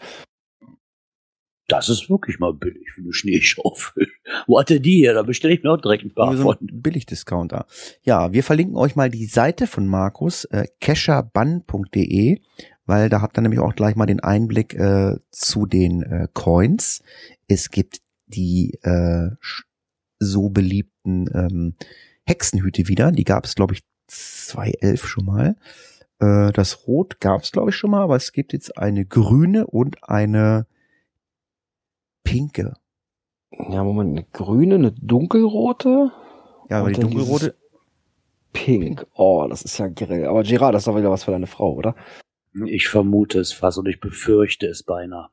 Das ist wirklich mal billig für eine Schneeschaufel. Wo hat er die hier? Da bestelle ich mir auch direkt ein paar so von. Billigdiscounter. Ja, wir verlinken euch mal die Seite von Markus, äh, kescherbann.de, weil da habt ihr nämlich auch gleich mal den Einblick äh, zu den äh, Coins. Es gibt die äh, so beliebten ähm, Hexenhüte wieder. Die gab es, glaube ich, 2011 schon mal. Äh, das Rot gab es, glaube ich, schon mal, aber es gibt jetzt eine grüne und eine pinke. Ja, Moment, eine grüne, eine dunkelrote. Ja, aber Und die dunkelrote, Pink. Oh, das ist ja grell. Aber Gerard, das ist doch wieder was für deine Frau, oder? Ich vermute es fast und ich befürchte es beinahe.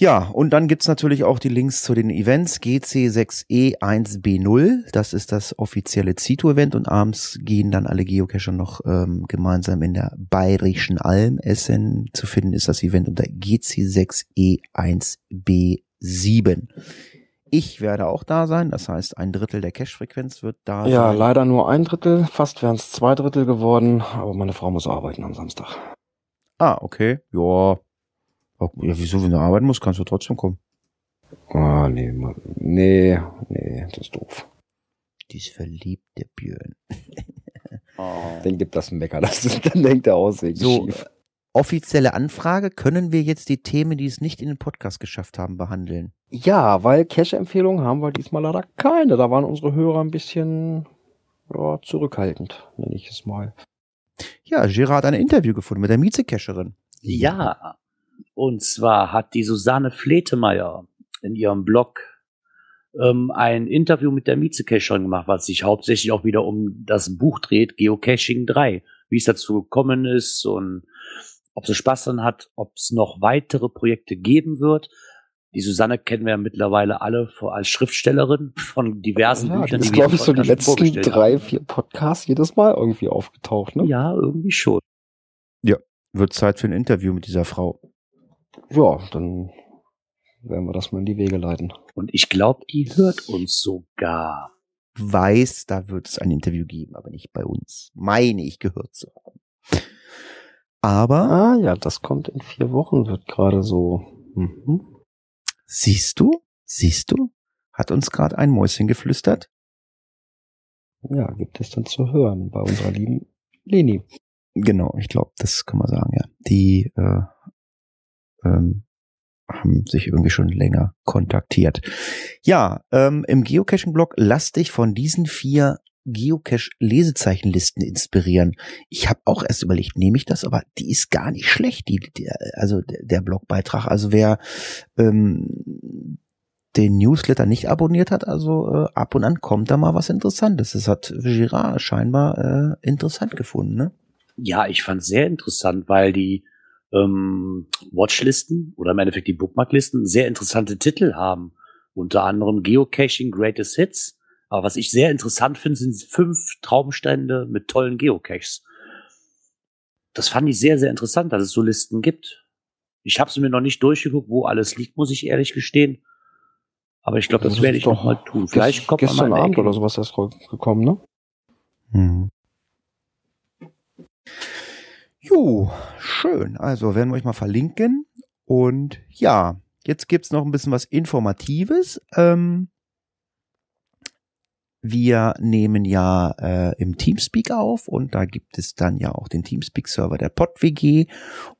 Ja, und dann gibt's natürlich auch die Links zu den Events GC6E1B0. Das ist das offizielle Zito-Event und abends gehen dann alle Geocacher noch ähm, gemeinsam in der Bayerischen Alm essen. Zu finden ist das Event unter GC6E1B7. Ich werde auch da sein, das heißt ein Drittel der Cache-Frequenz wird da Ja, sein. leider nur ein Drittel. Fast wären es zwei Drittel geworden. Aber meine Frau muss arbeiten am Samstag. Ah, okay. Ja. Ja, wieso, wenn du arbeiten musst, kannst du trotzdem kommen. Ah, nee, ma- nee, nee, das ist doof. Dies verliebte Björn. Dann gibt das einen Mecker. Das ist, dann denkt er aus wegen So, schief. offizielle Anfrage, können wir jetzt die Themen, die es nicht in den Podcast geschafft haben, behandeln? Ja, weil Cache-Empfehlungen haben wir diesmal leider keine. Da waren unsere Hörer ein bisschen ja, zurückhaltend, nenne ich es mal. Ja, Gerard hat ein Interview gefunden mit der Mieze-Cacherin. Ja, und zwar hat die Susanne Fletemeyer in ihrem Blog ähm, ein Interview mit der Mietzecacherin gemacht, was sich hauptsächlich auch wieder um das Buch dreht, Geocaching 3, wie es dazu gekommen ist und ob sie Spaß dran hat, ob es noch weitere Projekte geben wird. Die Susanne kennen wir ja mittlerweile alle vor- als Schriftstellerin von diversen Ja, Büchern, ist, wir hier glaube ich, so die letzten drei, vier Podcasts jedes Mal irgendwie aufgetaucht, ne? Ja, irgendwie schon. Wird Zeit für ein Interview mit dieser Frau. Ja, dann werden wir das mal in die Wege leiten. Und ich glaube, die hört uns sogar. Weiß, da wird es ein Interview geben, aber nicht bei uns. Meine ich gehört zu haben. Aber Ah ja, das kommt in vier Wochen, wird gerade so. Mhm. siehst du, siehst du, hat uns gerade ein Mäuschen geflüstert. Ja, gibt es dann zu hören bei unserer lieben Leni. Genau, ich glaube, das kann man sagen, ja. Die äh, ähm, haben sich irgendwie schon länger kontaktiert. Ja, ähm, im Geocaching-Blog lass dich von diesen vier Geocache-Lesezeichenlisten inspirieren. Ich habe auch erst überlegt, nehme ich das, aber die ist gar nicht schlecht, die, die also der, Blogbeitrag. Also wer ähm, den Newsletter nicht abonniert hat, also äh, ab und an kommt da mal was Interessantes. Das hat Girard scheinbar äh, interessant gefunden, ne? Ja, ich fand sehr interessant, weil die ähm, Watchlisten oder im Endeffekt die Bookmarklisten sehr interessante Titel haben. Unter anderem Geocaching Greatest Hits. Aber was ich sehr interessant finde, sind fünf Traumstände mit tollen Geocaches. das fand ich sehr, sehr interessant, dass es so Listen gibt. Ich habe es mir noch nicht durchgeguckt, wo alles liegt, muss ich ehrlich gestehen. Aber ich glaube, das, das werde ich noch mal tun. Vielleicht kommt gestern Abend Ecke. oder sowas erst gekommen, ne? Hm. Jo, schön. Also werden wir euch mal verlinken. Und ja, jetzt gibt's noch ein bisschen was Informatives. Ähm, wir nehmen ja äh, im Teamspeak auf und da gibt es dann ja auch den Teamspeak-Server der PodWG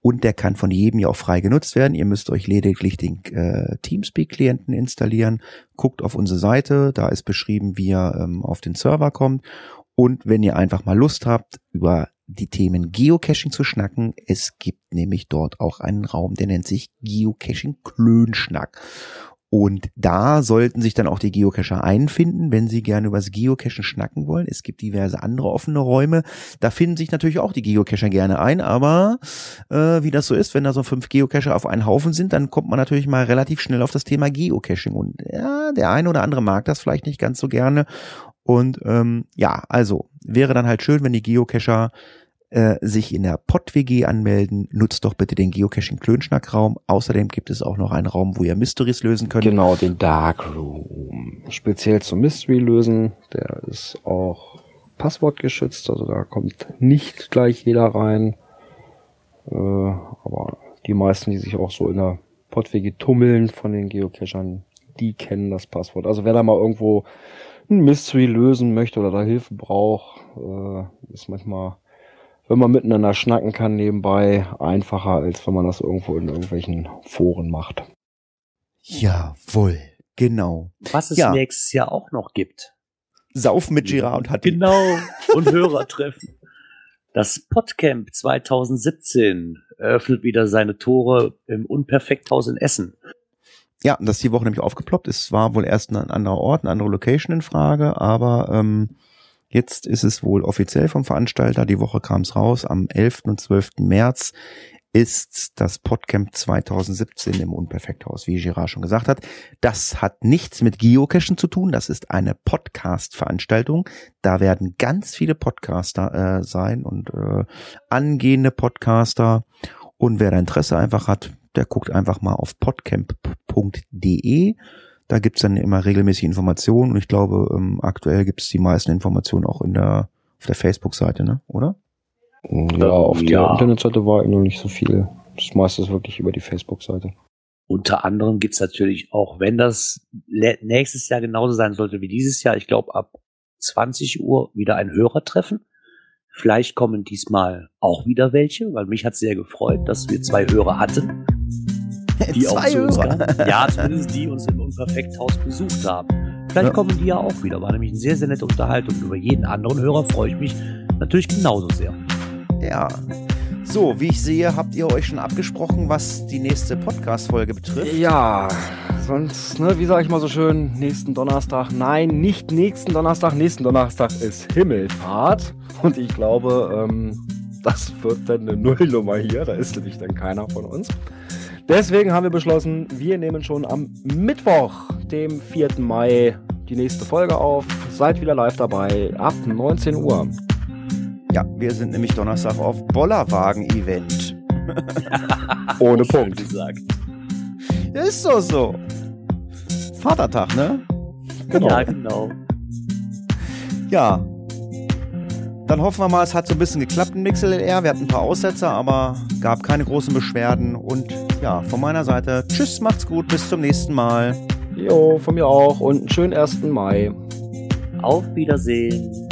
und der kann von jedem ja auch frei genutzt werden. Ihr müsst euch lediglich den äh, Teamspeak-Klienten installieren. Guckt auf unsere Seite, da ist beschrieben, wie ihr ähm, auf den Server kommt. Und wenn ihr einfach mal Lust habt, über die Themen Geocaching zu schnacken, es gibt nämlich dort auch einen Raum, der nennt sich Geocaching Klönschnack. Und da sollten sich dann auch die Geocacher einfinden, wenn sie gerne übers Geocachen schnacken wollen. Es gibt diverse andere offene Räume. Da finden sich natürlich auch die Geocacher gerne ein, aber äh, wie das so ist, wenn da so fünf Geocacher auf einen Haufen sind, dann kommt man natürlich mal relativ schnell auf das Thema Geocaching. Und ja, der eine oder andere mag das vielleicht nicht ganz so gerne. Und ähm, ja, also wäre dann halt schön, wenn die Geocacher äh, sich in der Pott-WG anmelden, nutzt doch bitte den Geocaching Klönschnack-Raum. Außerdem gibt es auch noch einen Raum, wo ihr Mysteries lösen könnt. Genau, den Dark Room. Speziell zum Mystery lösen. Der ist auch passwortgeschützt, also da kommt nicht gleich jeder rein. Äh, aber die meisten, die sich auch so in der Pott-WG tummeln von den Geocachern, die kennen das Passwort. Also wer da mal irgendwo ein Mystery lösen möchte oder da Hilfe braucht, äh, ist manchmal wenn man miteinander schnacken kann nebenbei, einfacher, als wenn man das irgendwo in irgendwelchen Foren macht. Jawohl, genau. Was es ja. nächstes Jahr auch noch gibt. Saufen mit Girard und Hatti. Genau, und Hörertreffen. Das Podcamp 2017 eröffnet wieder seine Tore im Unperfekthaus in Essen. Ja, das ist die Woche nämlich aufgeploppt. Es war wohl erst ein anderer Ort, eine andere Location in Frage, aber ähm, Jetzt ist es wohl offiziell vom Veranstalter. Die Woche kam es raus. Am 11. und 12. März ist das Podcamp 2017 im Unperfekthaus, wie Girard schon gesagt hat. Das hat nichts mit Geocachen zu tun. Das ist eine Podcast-Veranstaltung. Da werden ganz viele Podcaster äh, sein und äh, angehende Podcaster. Und wer da Interesse einfach hat, der guckt einfach mal auf podcamp.de da gibt's dann immer regelmäßig Informationen und ich glaube, ähm, aktuell gibt's die meisten Informationen auch in der, auf der Facebook-Seite, ne? oder? Ja, auf ja. der Internetseite war noch nicht so viel. Das meiste ist wirklich über die Facebook-Seite. Unter anderem gibt's natürlich auch, wenn das nächstes Jahr genauso sein sollte wie dieses Jahr, ich glaube ab 20 Uhr wieder ein Hörertreffen. Vielleicht kommen diesmal auch wieder welche, weil mich hat sehr gefreut, dass wir zwei Hörer hatten die Zwei auch zu uns. Ja, zumindest die uns im Unperfekthaus besucht haben. Vielleicht ja. kommen die ja auch wieder. War nämlich eine sehr, sehr nette Unterhaltung. Über jeden anderen Hörer freue ich mich natürlich genauso sehr. Ja. So, wie ich sehe, habt ihr euch schon abgesprochen, was die nächste Podcast-Folge betrifft? Ja, sonst, ne, wie sage ich mal so schön, nächsten Donnerstag. Nein, nicht nächsten Donnerstag. Nächsten Donnerstag ist Himmelfahrt. Und ich glaube, ähm, das wird dann eine Nullnummer hier. Da ist nämlich dann keiner von uns. Deswegen haben wir beschlossen, wir nehmen schon am Mittwoch, dem 4. Mai, die nächste Folge auf. Seid wieder live dabei, ab 19 Uhr. Ja, wir sind nämlich Donnerstag auf Bollerwagen-Event. Ohne Punkt. Gesagt. Ist doch so. Vatertag, ne? Genau. Ja, genau. Ja, dann hoffen wir mal, es hat so ein bisschen geklappt in MixLR. Wir hatten ein paar Aussetzer, aber gab keine großen Beschwerden. Und ja, von meiner Seite, tschüss, macht's gut, bis zum nächsten Mal. Jo, von mir auch und einen schönen 1. Mai. Auf Wiedersehen.